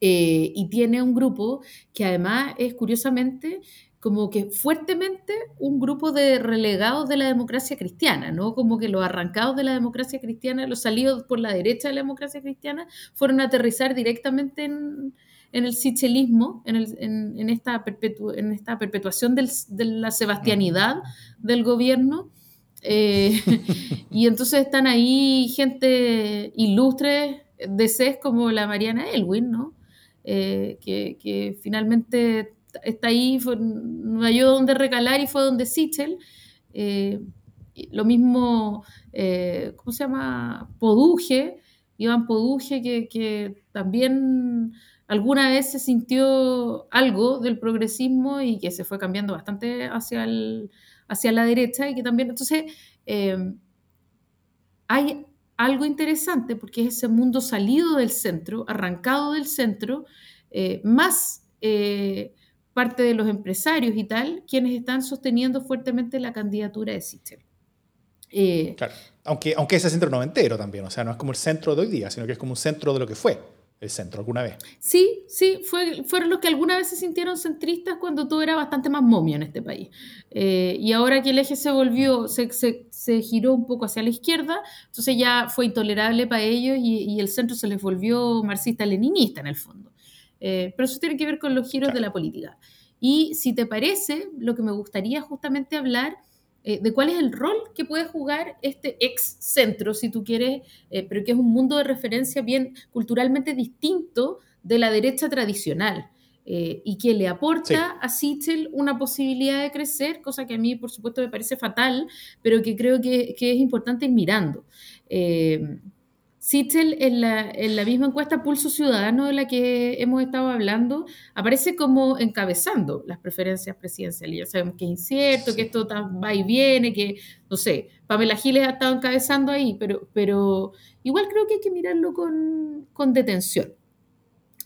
Eh, y tiene un grupo que además es curiosamente como que fuertemente un grupo de relegados de la democracia cristiana, ¿no? Como que los arrancados de la democracia cristiana, los salidos por la derecha de la democracia cristiana, fueron a aterrizar directamente en, el sichelismo, en, el, en, esta, perpetu en esta perpetuación del, de la sebastianidad del gobierno. Eh, y entonces están ahí gente ilustre de CES como la Mariana Elwin, ¿no? Eh, que, finalmente está ahí, fue, no halló donde recalar y fue donde Sichel. Eh, lo mismo, eh, ¿cómo se llama? Poduje, Iván Poduje, que, que, también alguna vez se sintió algo del progresismo y que se fue cambiando bastante hacia, el, hacia la derecha y que también, entonces, eh, hay algo interesante porque es ese mundo salido del centro, arrancado del centro, eh, más eh, parte de los empresarios y tal, quienes están sosteniendo fuertemente la candidatura de Sichel. Eh, claro, aunque, aunque ese centro no entero también, o sea, no es como el centro de hoy día, sino que es como un centro de lo que fue el centro alguna vez. Sí, sí, fue, fueron los que alguna vez se sintieron centristas cuando todo era bastante más momio en este país. Eh, y ahora que el eje se volvió, se, se, se, giró un poco hacia la izquierda, entonces ya fue intolerable para ellos y, y el centro se les volvió marxista-leninista en el fondo. Eh, pero eso tiene que ver con los giros claro. de la política. Y si te parece, lo que me gustaría justamente hablar eh, de cuál es el rol que puede jugar este ex centro, si tú quieres, eh, pero que es un mundo de referencia bien culturalmente distinto de la derecha tradicional. eh, y que le aporta Sí. a Sichel una posibilidad de crecer, cosa que a mí, por supuesto, me parece fatal, pero que creo que, que es importante ir mirando. Eh, Sichel, en la, en la misma encuesta Pulso Ciudadano de la que hemos estado hablando, aparece como encabezando las preferencias presidenciales. Ya sabemos que es incierto, Sí. que esto va y viene, que, no sé, Pamela Giles ha estado encabezando ahí, pero, pero igual creo que hay que mirarlo con, con detención.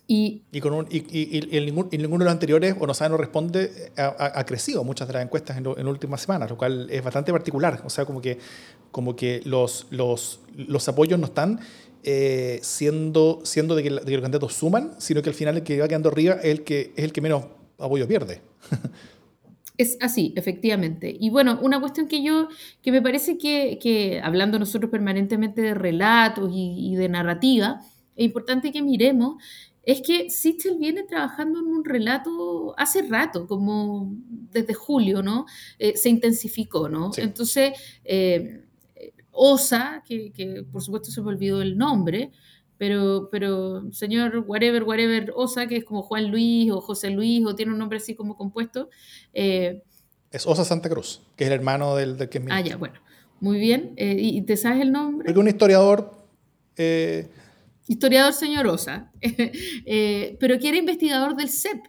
Y Y, con un, y, y- y en ninguno de los anteriores, o no sabe, no responde, ha, ha- crecido muchas de las encuestas en, lo- en últimas semanas, lo cual es bastante particular. O sea, como que, como que los, los, los apoyos no están eh, siendo, siendo de, que, la- de que los candidatos suman, sino que al final el que va quedando arriba es el que, es el que menos apoyo pierde. Es así, efectivamente. Y bueno, una cuestión que yo, que me parece que, que hablando nosotros permanentemente de relatos y, y de narrativa, es importante que miremos, es que Sichel viene trabajando en un relato hace rato, como desde julio, ¿no? Eh, se intensificó, ¿no? Sí. Entonces, eh, Osa, que, que por supuesto se me olvidó el nombre, pero, pero señor whatever, whatever Osa, que es como Juan Luis o José Luis, o tiene un nombre así como compuesto, eh, Es Osa Santa Cruz, que es el hermano del, del que es Ah, ya, bueno. Muy bien. Eh, ¿Y y te sabes el nombre? Porque un historiador... eh, Historiador señor Osa. Pero que era investigador del CEP.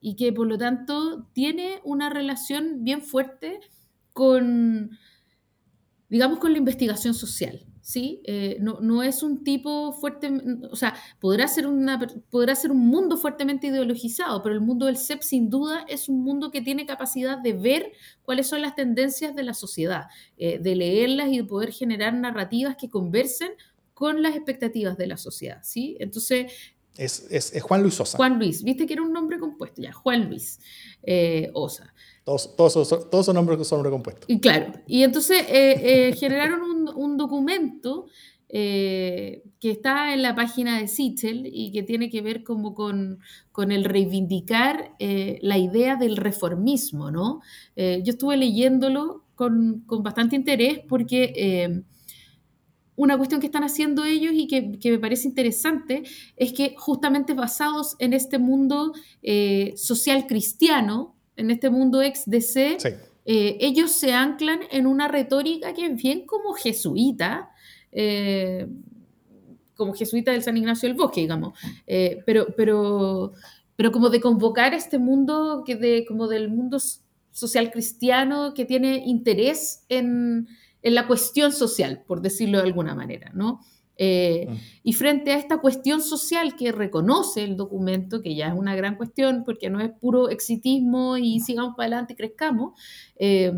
y que por lo tanto tiene una relación bien fuerte con, digamos, con la investigación social. ¿sí? Eh, no, no es un tipo fuerte, o sea, podrá ser, una, podrá ser un mundo fuertemente ideologizado, pero el mundo del CEP sin duda es un mundo que tiene capacidad de ver cuáles son las tendencias de la sociedad, eh, de leerlas y de poder generar narrativas que conversen con las expectativas de la sociedad. ¿sí? Entonces, es, es, es Juan Luis Sosa. Juan Luis, viste que era un nombre compuesto, ya, Juan Luis eh, Osa. Todos, todos, todos son nombres son nombres compuestos. Y claro, y entonces eh, eh, generaron un, documento eh, que está en la página de Sichel y que tiene que ver como con, el reivindicar la idea del reformismo, ¿no? Yo estuve leyéndolo con, bastante interés porque una cuestión que están haciendo ellos y que, que, me parece interesante es que justamente basados en este mundo social cristiano, en este mundo ex DC, Sí. eh, ellos se anclan en una retórica que es bien como jesuita, eh, como jesuita del San Ignacio del Bosque, digamos, eh, pero, pero, pero como de convocar a este mundo, que de, como del mundo social cristiano que tiene interés en, en la cuestión social, por decirlo de alguna manera, ¿no? Eh, Mm. y frente a esta cuestión social que reconoce el documento, que ya es una gran cuestión, porque no es puro exitismo y sigamos para adelante y crezcamos, eh,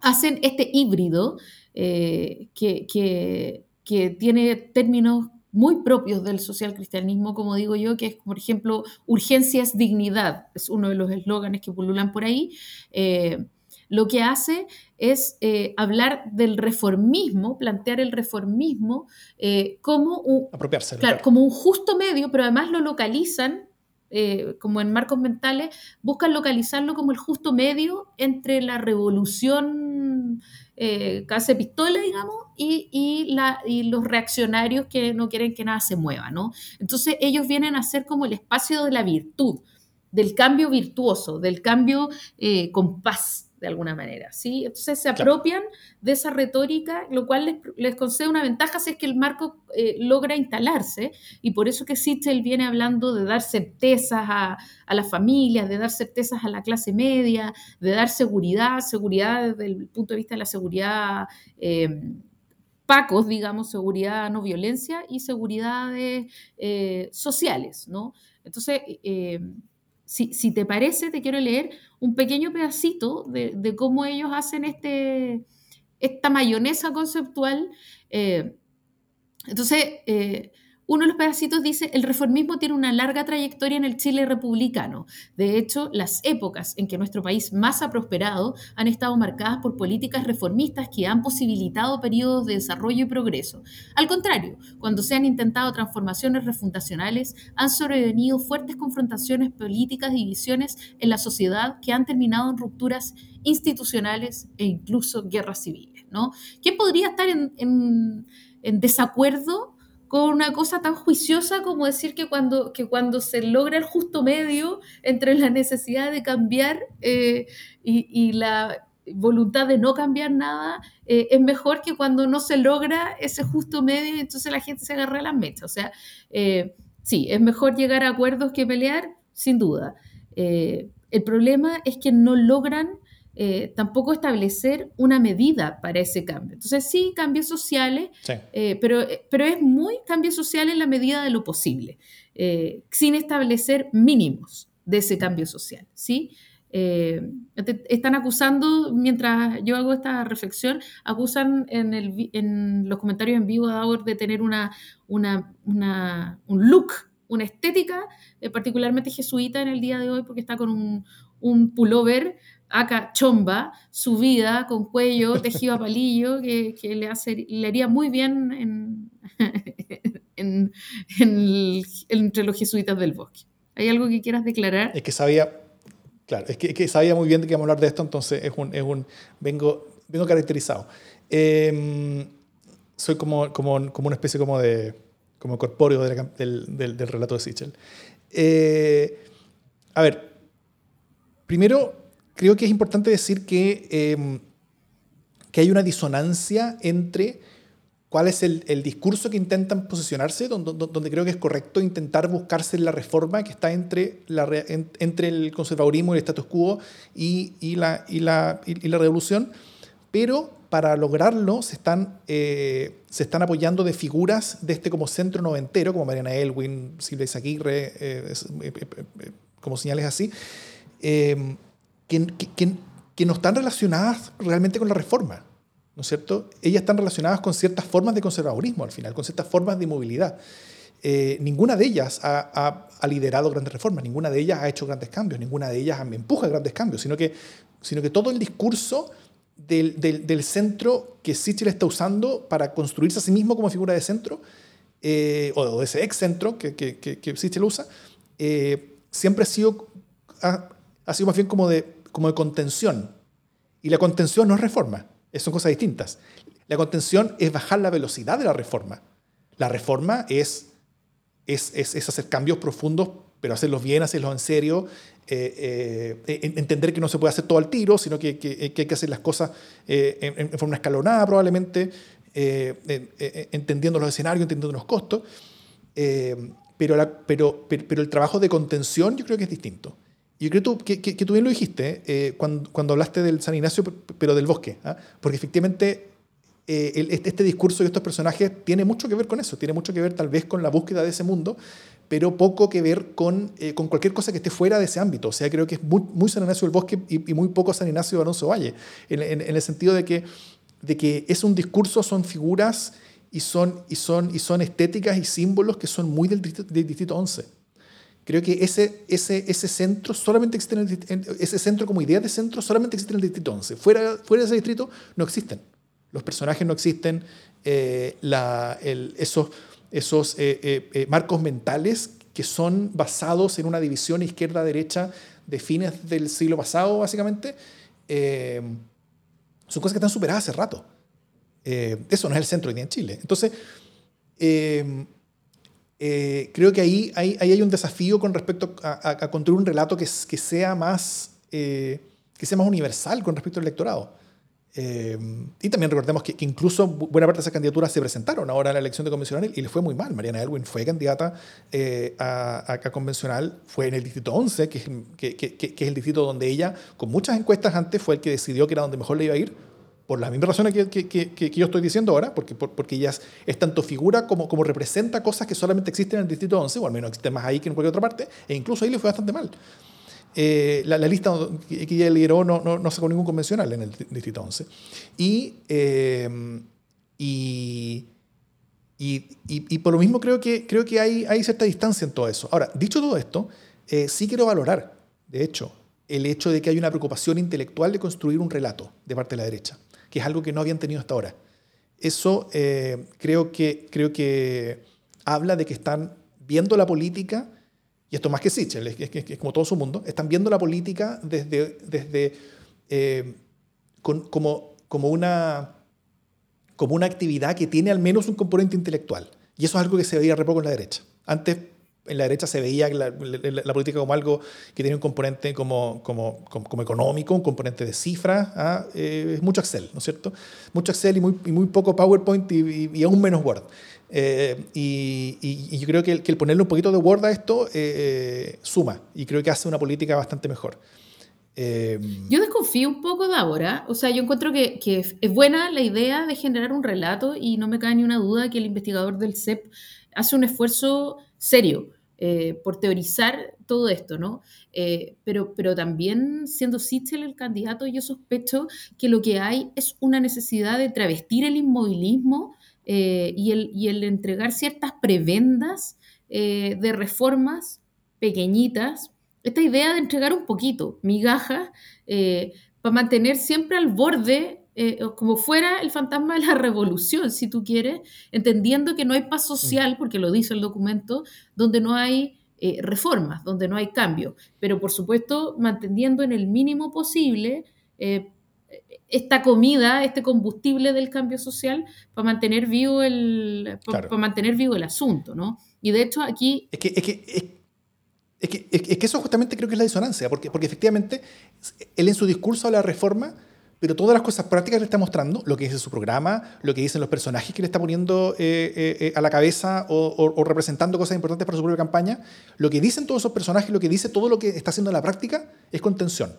hacen este híbrido eh, que, que, que tiene términos muy propios del social cristianismo, como digo yo, que es, por ejemplo, urgencia es dignidad, es uno de los eslóganes que pululan por ahí. Eh, lo que hace es eh, hablar del reformismo, plantear el reformismo eh, como, un, Apropiarse. claro, como un justo medio, pero además lo localizan, eh, como en marcos mentales, buscan localizarlo como el justo medio entre la revolución eh, casi pistola, digamos, y, y, la, y, los reaccionarios que no quieren que nada se mueva, ¿no? Entonces ellos vienen a ser como el espacio de la virtud, del cambio virtuoso, del cambio eh, con paz, de alguna manera, ¿sí? Entonces se apropian claro. de esa retórica, lo cual les, les, concede una ventaja si es que el marco eh, logra instalarse, y por eso que Sichel viene hablando de dar certezas a, a, las familias, de dar certezas a la clase media, de dar seguridad, seguridad desde el punto de vista de la seguridad eh, pacos, digamos, seguridad no violencia y seguridades eh, sociales, ¿no? Entonces, si, si, te parece, te quiero leer un pequeño pedacito de, de cómo ellos hacen este, esta mayonesa conceptual. Eh, entonces, eh, uno de los pedacitos dice, el reformismo tiene una larga trayectoria en el Chile republicano. De hecho, las épocas en que nuestro país más ha prosperado han estado marcadas por políticas reformistas que han posibilitado periodos de desarrollo y progreso. Al contrario, cuando se han intentado transformaciones refundacionales, han sobrevenido fuertes confrontaciones políticas y divisiones en la sociedad que han terminado en rupturas institucionales e incluso guerras civiles. ¿no? ¿Quién podría estar en, desacuerdo con una cosa tan juiciosa como decir que cuando, que cuando se logra el justo medio entre la necesidad de cambiar eh, y, la voluntad de no cambiar nada, eh, es mejor que cuando no se logra ese justo medio y entonces la gente se agarra las mechas. O sea, eh, sí, es mejor llegar a acuerdos que pelear, sin duda. El problema es que no logran eh, tampoco establecer una medida para ese cambio. Entonces, sí, cambios sociales, Sí. eh, pero, pero es muy cambio social en la medida de lo posible, eh, sin establecer mínimos de ese cambio social, ¿sí? Te- están acusando, mientras yo hago esta reflexión, acusan en, el en los comentarios en vivo de Auer de tener una, una, una- un look, una estética particularmente jesuita en el día de hoy porque está con un, un pullover acá chomba, subida, con cuello, tejido a palillo, que, le, le haría muy bien en, en- el- entre los jesuitas del bosque. ¿Hay algo que quieras declarar? Es que sabía, claro, es que, sabía muy bien de que íbamos a hablar de esto, entonces es un, es un vengo, vengo caracterizado. Eh, soy como, como, como una especie como de como corpóreo de la del, del relato de Sichel. Eh, a ver, primero creo que es importante decir que, eh, que hay una disonancia entre cuál es el, el discurso que intentan posicionarse, donde, donde- creo que es correcto intentar buscarse la reforma que está entre, la, en- entre el conservadurismo el status quo y, y la, y, la, y- la revolución, pero para lograrlo se están, eh, se están apoyando de figuras de este como centro noventero, como Mariana Elwin, Silvia Izaguirre, eh, eh, eh, eh, como señales así, eh, que, que- que- no están relacionadas realmente con la reforma. ¿no es cierto? Ellas están relacionadas con ciertas formas de conservadurismo al final, con ciertas formas de movilidad. Eh, ninguna de ellas ha, ha- ha liderado grandes reformas, ninguna de ellas ha hecho grandes cambios, ninguna de ellas empuja grandes cambios, sino que, sino que todo el discurso del, del- del centro que Sichel está usando para construirse a sí mismo como figura de centro, eh, o de ese ex centro que, que, que, que Sichel usa, eh, siempre ha sido, ha, ha sido más bien como de, como de contención. Y la contención no es reforma, son cosas distintas. La contención es bajar la velocidad de la reforma. La reforma es, es, es, es hacer cambios profundos, pero hacerlos bien, hacerlos en serio, eh, eh, en- entender que no se puede hacer todo al tiro, sino que, que- hay que hacer las cosas eh, en, forma escalonada probablemente, entendiendo los escenarios, entendiendo los costos. Pero, pero, pero el trabajo de contención yo creo que es distinto. Yo creo que, que, que tú bien lo dijiste eh, cuando, cuando hablaste del San Ignacio, pero del bosque, ¿ah? porque efectivamente eh, el- este, este discurso y estos personajes tiene mucho que ver con eso, tiene mucho que ver tal vez con la búsqueda de ese mundo, pero poco que ver con, eh, con cualquier cosa que esté fuera de ese ámbito. O sea, creo que es muy, muy San Ignacio del Bosque y, y muy poco San Ignacio de Alonso Valle, en, en- en el sentido de que, de que es un discurso, son figuras y son, y, son, y son estéticas y símbolos que son muy del del distrito 11. Creo que ese, ese, ese centro solamente existe ese centro como idea de centro solamente existe en el distrito 11. Fuera, fuera de ese distrito no existen. Los personajes no existen, eh, esos, esos eh, eh, marcos mentales que son basados en una división izquierda-derecha de fines del siglo pasado, básicamente, son cosas que están superadas hace rato. Eso no es el centro día en Chile. Entonces, eh, creo que ahí, ahí, ahí hay un desafío con respecto a, a- a construir un relato que, que sea más, eh, que sea más universal con respecto al electorado. Eh, y también recordemos que, que incluso bu- buena parte de esas candidaturas se presentaron ahora en la elección de convencional y le fue muy mal. Mariana Elwin fue candidata eh, a, a- convencional, fue en el distrito 11, que es, que, que- que- que es el distrito donde ella, con muchas encuestas antes, fue el que decidió que era donde mejor le iba a ir, por las mismas razones que, que- que- que yo estoy diciendo ahora, porque, por- porque ella es, es tanto figura como, como representa cosas que solamente existen en el distrito 11, o al menos existen más ahí que en cualquier otra parte, e incluso ahí le fue bastante mal. Eh, la, la lista que ella lideró no, no, no sacó ningún convencional en el di- distrito 11. Y, eh, y, y- y por lo mismo creo que, creo que hay, hay cierta distancia en todo eso. Ahora, dicho todo esto, eh, sí quiero valorar, de hecho, el hecho de que hay una preocupación intelectual de construir un relato de parte de la derecha, que es algo que no habían tenido hasta ahora. Eso eh, creo, que, creo que habla de que están viendo la política, y esto más que Sichel, es, es- como todo su mundo, están viendo la política desde, desde eh, como, como, una, como una actividad que tiene al menos un componente intelectual, Y eso es algo que se veía re poco en la derecha. Antes, en la derecha se veía la, política como algo que tenía un componente como, como, como, económico, un componente de cifras, ¿ah? eh, mucho Excel, ¿no es cierto? Mucho Excel y muy, muy poco PowerPoint y, aún menos Word. Eh, y, yo creo que el, que ponerle un poquito de Word a esto eh, suma y creo que hace una política bastante mejor. Yo desconfío un poco de ahora, o sea, yo encuentro que, que, es buena la idea de generar un relato y no me cae ni una duda que el investigador del CEP hace un esfuerzo serio eh, por teorizar todo esto, ¿no? Eh, pero, pero también siendo Sichel el candidato, yo sospecho que lo que hay es una necesidad de travestir el inmovilismo eh, y, el, y, el, entregar ciertas prebendas de reformas pequeñitas, esta idea de entregar un poquito, migajas, para mantener siempre al borde, eh, como fuera el fantasma de la revolución, si tú quieres, entendiendo que no hay paz social, porque lo dice el documento, donde no hay reformas, donde no hay cambio, pero por supuesto manteniendo en el mínimo posible esta comida, este combustible del cambio social para mantener vivo el, claro. para mantener vivo el asunto, ¿no? Y de hecho aquí... Es que, es que, es, es que, es que eso justamente creo que es la disonancia, porque, porque efectivamente él en su discurso habla de reforma, pero todas las cosas prácticas le está mostrando, lo que dice su programa, lo que dicen los personajes que le está poniendo eh, eh, a la cabeza o, representando cosas importantes para su propia campaña, lo que dicen todos esos personajes, lo que dice todo lo que está haciendo en la práctica es contención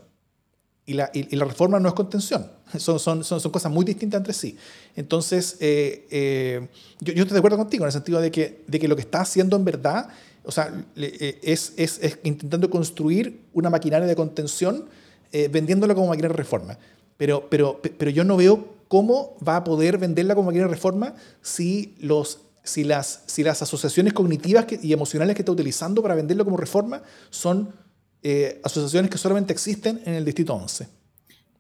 y la, reforma no es contención. Son, cosas muy distintas entre sí. Entonces, eh, eh, yo, estoy de acuerdo contigo en el sentido de que, que lo que está haciendo en verdad, o sea, eh, es, es, intentando construir una maquinaria de contención, eh, vendiéndola como maquinaria de reforma. Pero, pero, pero yo no veo cómo va a poder venderla como maquinaria de reforma si los si las, si las asociaciones cognitivas que, y emocionales que está utilizando para venderlo como reforma son eh, asociaciones que solamente existen en el Distrito 11.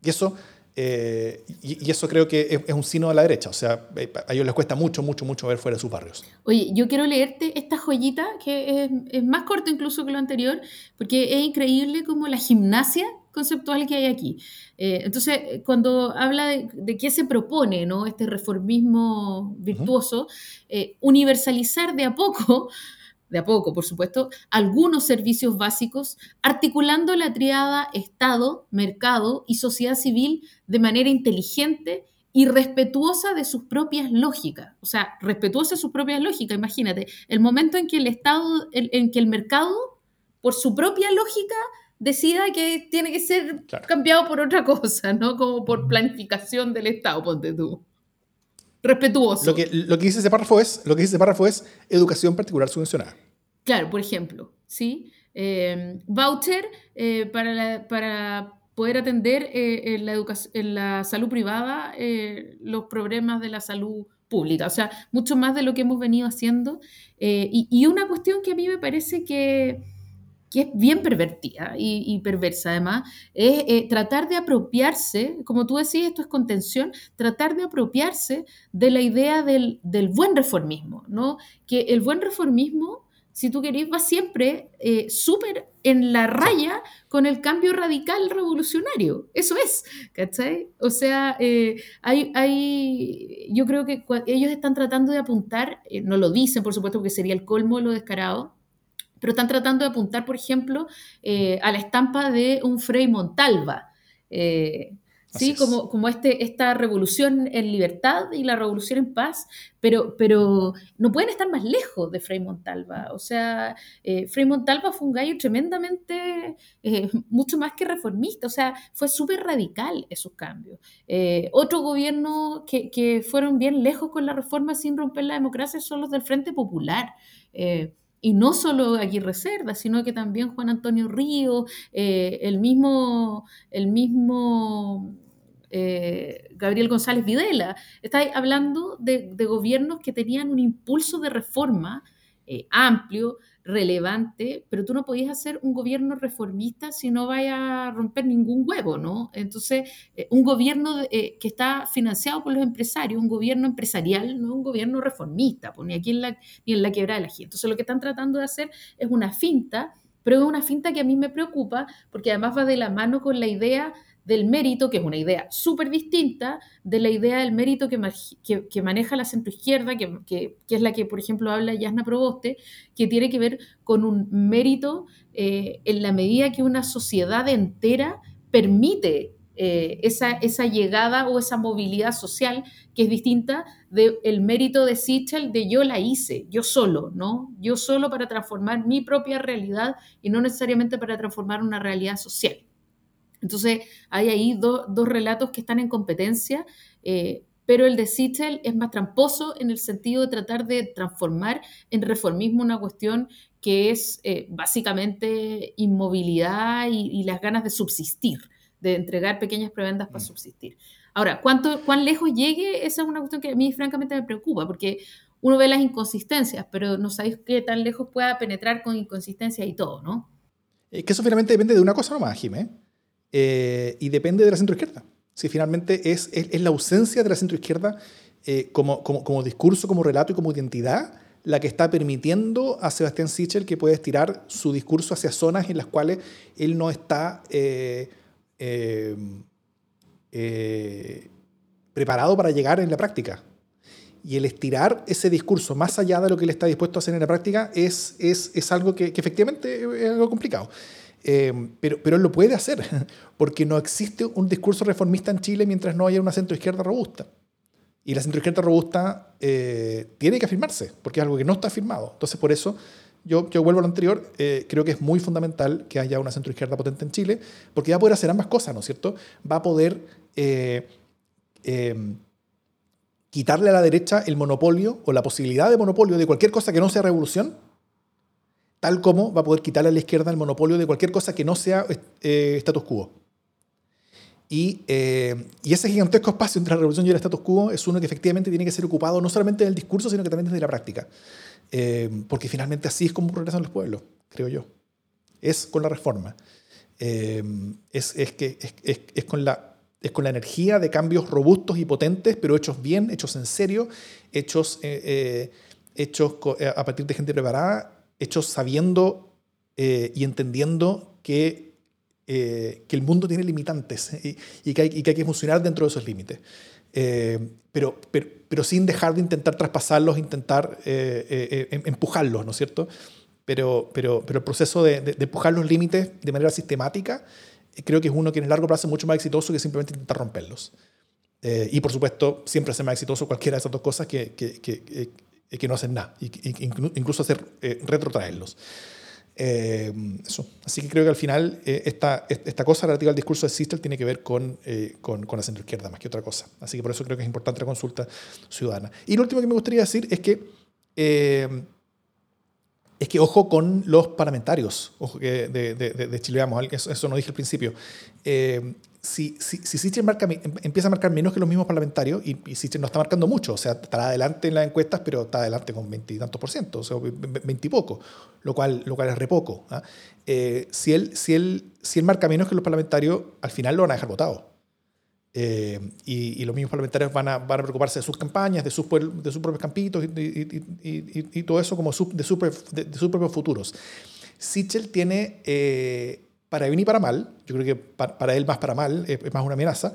Y eso, eh, y, y, eso creo que es, es, un signo de la derecha. O sea, a ellos les cuesta mucho, mucho, mucho ver fuera de sus barrios. Oye, yo quiero leerte esta joyita que es, es más corto incluso que lo anterior, porque es increíble como la gimnasia conceptual que hay aquí. Eh, entonces, cuando habla de, de, qué se propone, ¿no? Este reformismo virtuoso, uh -huh. eh, universalizar de a poco de a poco, por supuesto, algunos servicios básicos, articulando la triada Estado, mercado y sociedad civil de manera inteligente y respetuosa de sus propias lógicas. O sea, respetuosa de sus propias lógicas, imagínate, el momento en que el Estado, en que el mercado, por su propia lógica, decida que tiene que ser claro. cambiado por otra cosa, ¿no? Como por planificación del Estado, ponte tú respetuoso. Lo que, lo que dice ese párrafo es, lo que dice ese párrafo es educación particular subvencionada. Claro, por ejemplo, ¿sí? Eh, voucher eh, para, la, para poder atender eh, en, la en la salud privada eh, los problemas de la salud pública. O sea, mucho más de lo que hemos venido haciendo. Y, y, una cuestión que a mí me parece que que es bien pervertida y, y perversa además, es eh, tratar de apropiarse, como tú decís, esto es contención, tratar de apropiarse de la idea del, del buen reformismo, ¿no? Que el buen reformismo, si tú querés, va siempre eh, súper en la raya con el cambio radical revolucionario. Eso es, ¿cachai? O sea, eh, hay, hay, yo creo que ellos están tratando de apuntar, eh, no lo dicen, por supuesto, porque sería el colmo lo descarado, pero están tratando de apuntar, por ejemplo, eh, a la estampa de un Frei Montalva, eh, ¿sí? como, como este, esta revolución en libertad y la revolución en paz, pero, pero no pueden estar más lejos de Frei Montalva. O sea, eh, Frei Montalva fue un gallo tremendamente, eh, mucho más que reformista, o sea, fue súper radical esos cambios. Eh, otro gobierno que, que, fueron bien lejos con la reforma sin romper la democracia son los del Frente Popular. Y no solo Aguirre Cerda, sino que también Juan Antonio Río, eh, el mismo, el mismo eh, Gabriel González Videla. Está hablando de, de, gobiernos que tenían un impulso de reforma eh, amplio, relevante, pero tú no podías hacer un gobierno reformista si no vaya a romper ningún huevo, ¿no? Entonces, eh, un gobierno eh, que está financiado por los empresarios, un gobierno empresarial, no un gobierno reformista, pues, ni aquí en la, ni en la quebrada de la gente. Entonces, lo que están tratando de hacer es una finta, pero es una finta que a mí me preocupa porque además va de la mano con la idea del mérito, que es una idea súper distinta de la idea del mérito que, maneja la centroizquierda, que, que, es la que, por ejemplo, habla Yasna Proboste, que tiene que ver con un mérito eh, en la medida que una sociedad entera permite eh, esa, esa, llegada o esa movilidad social que es distinta del mérito de Sichel de yo la hice, yo solo, ¿no? Yo solo para transformar mi propia realidad y no necesariamente para transformar una realidad social. Entonces, hay ahí dos relatos que están en competencia, eh, pero el de Sichel es más tramposo en el sentido de tratar de transformar en reformismo una cuestión que es eh, básicamente inmovilidad y, y las ganas de subsistir de entregar pequeñas prebendas para mm. subsistir. Ahora, ¿cuánto, ¿cuán lejos llegue? Esa es una cuestión que a mí francamente me preocupa, porque uno ve las inconsistencias, pero no sabéis qué tan lejos pueda penetrar con inconsistencias y todo, ¿no? Es que eso finalmente depende de una cosa nomás, Jimé, eh, y depende de la centroizquierda. Si finalmente es, es, la ausencia de la centroizquierda eh, como, como, como, discurso, como relato y como identidad la que está permitiendo a Sebastián Sichel que pueda estirar su discurso hacia zonas en las cuales él no está... Eh, Em, eh, preparado para llegar en la práctica. Y el estirar ese discurso más allá de lo que él está dispuesto a hacer en la práctica es, es, es algo que, efectivamente es algo complicado. Em, pero, pero él lo puede hacer, porque no existe un discurso reformista en Chile mientras no haya una centroizquierda robusta. Y la centroizquierda robusta eh, tiene que afirmarse, porque es algo que no está afirmado. Entonces, por eso yo, yo vuelvo a lo anterior, eh, creo que es muy fundamental que haya una centroizquierda potente en Chile, porque va a poder hacer ambas cosas, ¿no es cierto? Va a poder eh, em, quitarle a la derecha el monopolio o la posibilidad de monopolio de cualquier cosa que no sea revolución, tal como va a poder quitarle a la izquierda el monopolio de cualquier cosa que no sea eh, status quo. Y, y, ese gigantesco espacio entre la revolución y el status quo es uno que efectivamente tiene que ser ocupado no solamente en el discurso, sino que también desde la práctica. Eh, porque finalmente así es como progresan los pueblos, creo yo. Es con la reforma. Eh, es, es, que, es, es, con la, es con la energía de cambios robustos y potentes, pero hechos bien, hechos en serio, hechos, eh, hechos a partir de gente preparada, hechos sabiendo y entendiendo que, que el mundo tiene limitantes y, y, que hay, que funcionar dentro de esos límites. Eh, pero, pero, pero, sin dejar de intentar traspasarlos, intentar eh, eh, em, empujarlos, ¿no es cierto? Pero, pero, pero el proceso de, empujar los límites de manera sistemática creo que es uno que en el largo plazo es mucho más exitoso que simplemente intentar romperlos. y por supuesto, siempre hace más exitoso cualquiera de esas dos cosas que, que no hacen nada, y, incluso hacer retrotraerlos. Eh, eso. Así que creo que al final eh, esta, esta cosa relativa al discurso de Sistel tiene que ver con, eh, con, con, la centroizquierda más que otra cosa. Así que por eso creo que es importante la consulta ciudadana. Y lo último que me gustaría decir es que es que ojo con los parlamentarios, ojo que de, de, de Chile, vamos, eso, eso no dije al principio. Si, si, si marca, em, empieza a marcar menos que los mismos parlamentarios, y, y no está marcando mucho, o sea, estará adelante en las encuestas, pero está adelante con veintitantos por ciento, o sea, veintipoco, lo cual, lo cual es re poco. ¿ah? Eh, si, él, si, él, si él marca menos que los parlamentarios, al final lo van a dejar votado. Eh, y, los mismos parlamentarios van a, van a preocuparse de sus campañas, de sus, de sus propios campitos y, y, todo eso como de, sus, de, sus propios futuros. Sichel tiene, eh, para bien y para mal, yo creo que para, él más para mal, es, más una amenaza,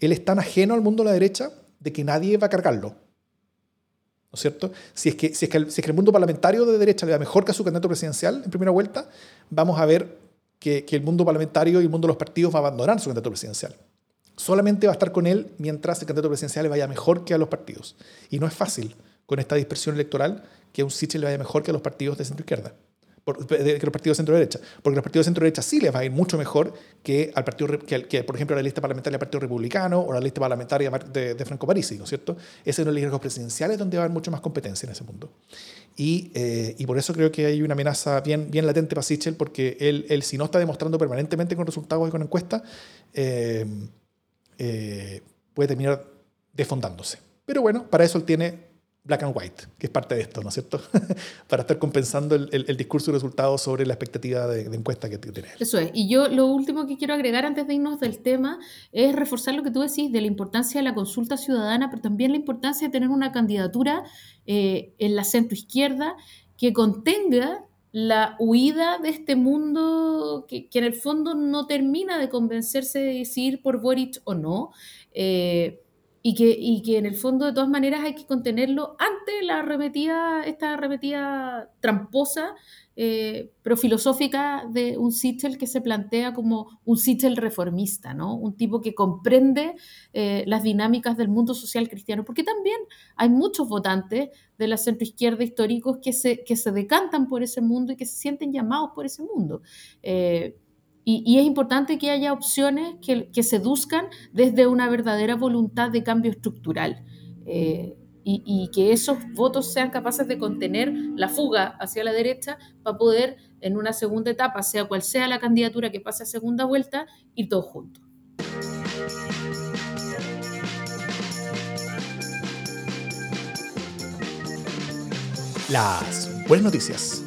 él es tan ajeno al mundo de la derecha de que nadie va a cargarlo. ¿No es cierto? Si es, que, si, es que el, si es que mundo parlamentario de derecha le da mejor que a su candidato presidencial en primera vuelta, vamos a ver que, que el mundo parlamentario y el mundo de los partidos va a abandonar su candidato presidencial solamente va a estar con él mientras el candidato presidencial le vaya mejor que a los partidos. Y no es fácil con esta dispersión electoral que a un Sichel le vaya mejor que a los partidos de centro izquierda, que los partidos de centro derecha. Porque los partidos de centro derecha sí les va a ir mucho mejor que al partido, que, por ejemplo, la lista parlamentaria del Partido Republicano o la lista parlamentaria de, Franco Parisi, ¿no es cierto? Es de los liderazgos presidenciales donde va a haber mucho más competencia en ese mundo. Y, eh, y, por eso creo que hay una amenaza bien, bien latente para Sichel, porque él, él, si no está demostrando permanentemente con resultados y con encuestas, eh, eh, puede terminar desfondándose. Pero bueno, para eso él tiene black and white, que es parte de esto, ¿no es cierto? para estar compensando el, el, discurso y resultados sobre la expectativa de, encuesta que tiene. Eso es. Y yo lo último que quiero agregar antes de irnos del tema es reforzar lo que tú decís de la importancia de la consulta ciudadana, pero también la importancia de tener una candidatura eh, en la centro izquierda que contenga la huida de este mundo que, que en el fondo no termina de convencerse de decidir por Boric o no. eh, y que, y que en el fondo de todas maneras hay que contenerlo ante la arremetida, esta arremetida tramposa, eh, pero filosófica de un Sichel que se plantea como un Sichel reformista, ¿no? Un tipo que comprende eh, las dinámicas del mundo social cristiano, porque también hay muchos votantes de la centroizquierda históricos que se, que se decantan por ese mundo y que se sienten llamados por ese mundo. Eh, y, y, es importante que haya opciones que, que, seduzcan desde una verdadera voluntad de cambio estructural. Eh, y, y, que esos votos sean capaces de contener la fuga hacia la derecha para poder, en una segunda etapa, sea cual sea la candidatura que pase a segunda vuelta, ir todos juntos. Las buenas noticias.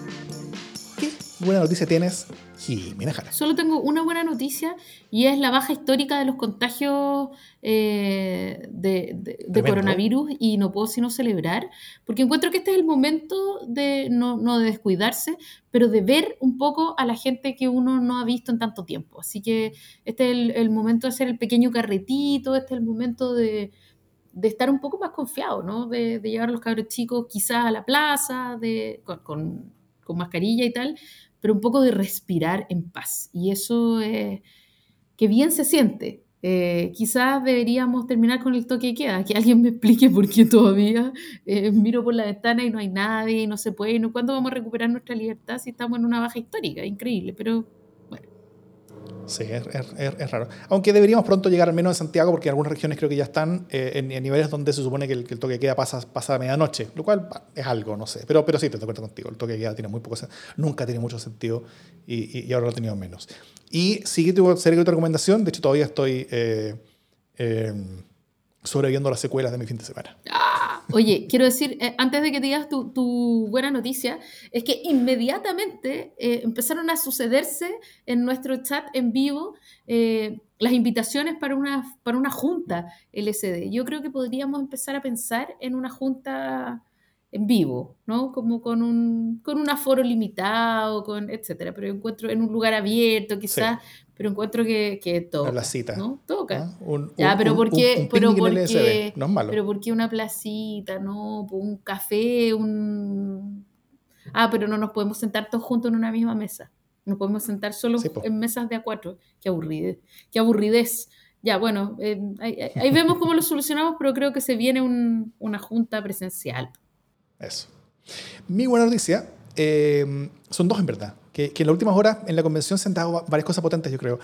¿Qué buena noticia tienes Jimena Jara. Solo tengo una buena noticia y es la baja histórica de los contagios eh, de, de, de coronavirus y no puedo sino celebrar, porque encuentro que este es el momento de no, no, de descuidarse, pero de ver un poco a la gente que uno no ha visto en tanto tiempo. Así que este es el, el momento de hacer el pequeño carretito, este es el momento de, de estar un poco más confiado, ¿no? De, de, llevar a los cabros chicos quizás a la plaza, de, con, con, con mascarilla y tal, pero un poco de respirar en paz. Y eso, eh, que bien se siente. Eh, quizás deberíamos terminar con el toque de queda, que alguien me explique por qué todavía eh, miro por la ventana y no hay nadie, y no se puede, ¿no? ¿cuándo vamos a recuperar nuestra libertad si estamos en una baja histórica? Increíble, pero. Sí, es, es, es, raro. Aunque deberíamos pronto llegar al menos a Santiago, porque algunas regiones creo que ya están eh, en, en, niveles donde se supone que el, que el, toque de queda pasa, pasa a medianoche, lo cual es algo, no sé. Pero, pero sí, te acuerdo contigo. El toque de queda tiene muy poco nunca tiene mucho sentido y, y, y ahora lo ha tenido menos. Y sigue tu, serie tu recomendación. De hecho, todavía estoy eh, eh, sobreviviendo las secuelas de mi fin de semana. ¡Ah! Oye, quiero decir, eh, antes de que digas tu, tu, buena noticia, es que inmediatamente eh, empezaron a sucederse en nuestro chat en vivo eh, las invitaciones para una, para una junta LSD. Yo creo que podríamos empezar a pensar en una junta en vivo, ¿no? Como con un, con un aforo limitado, con etcétera. Pero encuentro en un lugar abierto, quizás, sí. Pero encuentro que, que toca. La cita. ¿no? Toca. ¿Ah? Un, ya, un, pero un, ¿por qué? pero porque, no es malo. Pero ¿por qué una placita, no? Un café, un... Ah, pero no nos podemos sentar todos juntos en una misma mesa. Nos podemos sentar solo sí, en mesas de a cuatro. Qué aburridez. Qué aburridez. Ya, bueno, eh, ahí, ahí, vemos cómo lo solucionamos, pero creo que se viene un, una junta presencial. Eso. Mi buena noticia eh, son dos en verdad. Que, en las últimas horas en la convención se han dado varias cosas potentes, yo creo.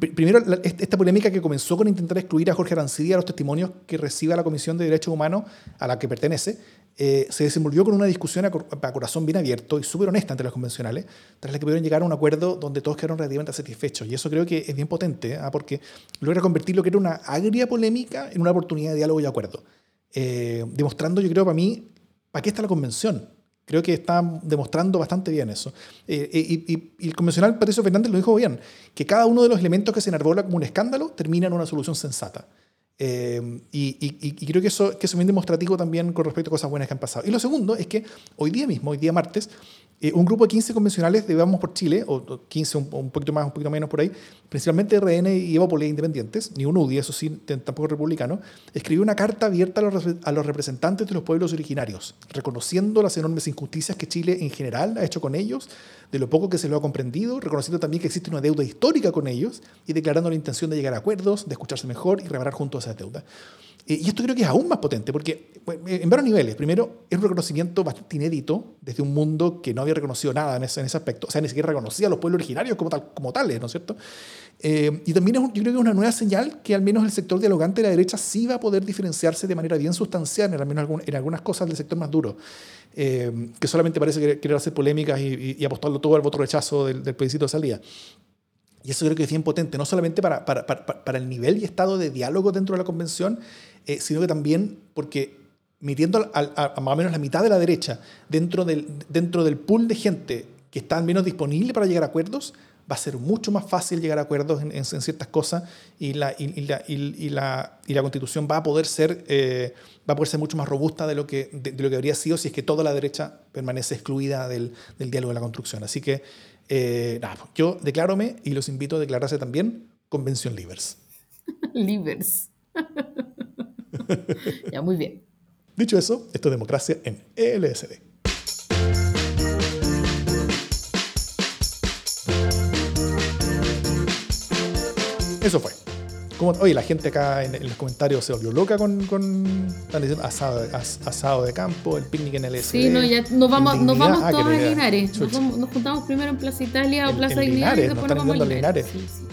Primero, esta polémica que comenzó con intentar excluir a Jorge Arancibia a los testimonios que recibe la Comisión de Derechos Humanos a la que pertenece, eh, se desenvolvió con una discusión a, corazón bien abierto y súper honesta entre los convencionales, tras la que pudieron llegar a un acuerdo donde todos quedaron relativamente satisfechos. Y eso creo que es bien potente, ¿eh? porque logra convertir lo que era una agria polémica en una oportunidad de diálogo y acuerdo. Eh, demostrando, yo creo, para mí, ¿para qué está la convención? Creo que está demostrando bastante bien eso. Eh, y, y, y, el convencional Patricio Fernández lo dijo bien, que cada uno de los elementos que se enarbola como un escándalo termina en una solución sensata. Eh, y, y, creo que eso, que eso es bien demostrativo también con respecto a cosas buenas que han pasado. Y lo segundo es que hoy día mismo, hoy día martes, eh, un grupo de 15 convencionales de Vamos por Chile, o 15, un, un, poquito más, un poquito menos por ahí, principalmente RN y Evópolis independientes, ni un UDI, eso sí, tampoco republicano, escribió una carta abierta a los, a los representantes de los pueblos originarios, reconociendo las enormes injusticias que Chile en general ha hecho con ellos, de lo poco que se lo ha comprendido, reconociendo también que existe una deuda histórica con ellos y declarando la intención de llegar a acuerdos, de escucharse mejor y reparar juntos esa deuda. Y esto creo que es aún más potente, porque en varios niveles. Primero, es un reconocimiento bastante inédito desde un mundo que no había reconocido nada en ese, en ese aspecto. O sea, ni siquiera reconocía a los pueblos originarios como, tal, como tales, ¿no es cierto? Eh, y también es, yo creo que es una nueva señal que al menos el sector dialogante de la derecha sí va a poder diferenciarse de manera bien sustancial, en, al menos en algunas cosas del sector más duro, eh, que solamente parece querer hacer polémicas y, y, y apostarlo todo al voto rechazo del, del plebiscito de salida. Y eso creo que es bien potente, no solamente para, para, para, para el nivel y estado de diálogo dentro de la convención, eh, sino que también porque metiendo a, más o menos la mitad de la derecha dentro del, dentro del pool de gente que está al menos disponible para llegar a acuerdos, va a ser mucho más fácil llegar a acuerdos en, en- en ciertas cosas y la, y, la, y, la, y la constitución va a poder ser, eh, va a poder ser mucho más robusta de lo, que, de, lo que habría sido si es que toda la derecha permanece excluida del, del diálogo de la construcción. Así que, eh, nada, pues, yo declárome y los invito a declararse también Convención Libres. Livers. ya, muy bien. Dicho eso, esto es democracia en LSD. Eso fue. Como, oye, la gente acá en, en los comentarios se volvió loca con, con están diciendo asado, as- asado de campo, el picnic en LSD. Sí, no, ya nos vamos, nos vamos Ah, todos a. Linares. Nos, Chucha. vamos- nos juntamos primero en Plaza Italia o En- Plaza en y Linares, nos están nos vamos a Linares. Linares. Sí, sí.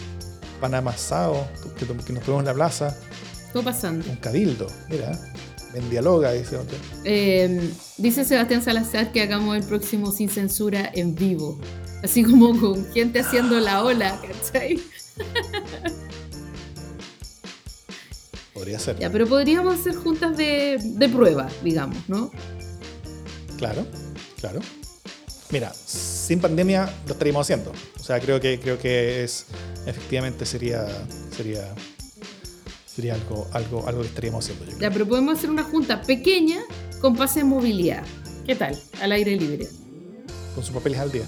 Pan amasado, que, que nos ponemos en la plaza, Todo pasando. un cabildo, mira, en dialoga, dice otro. Eh, dice Sebastián Salazar que hagamos el próximo sin censura en vivo. Así como con gente haciendo la ola, ¿cachai? Podría ser. Ya, pero podríamos hacer juntas de, de prueba, digamos, ¿no? Claro, claro. Mira, sin pandemia lo estaríamos haciendo. O sea, creo que creo que es efectivamente sería sería sería algo algo algo que estaríamos haciendo. Yo creo. Ya, pero podemos hacer una junta pequeña con pase de movilidad. ¿Qué tal? Al aire libre. Con sus papeles al día.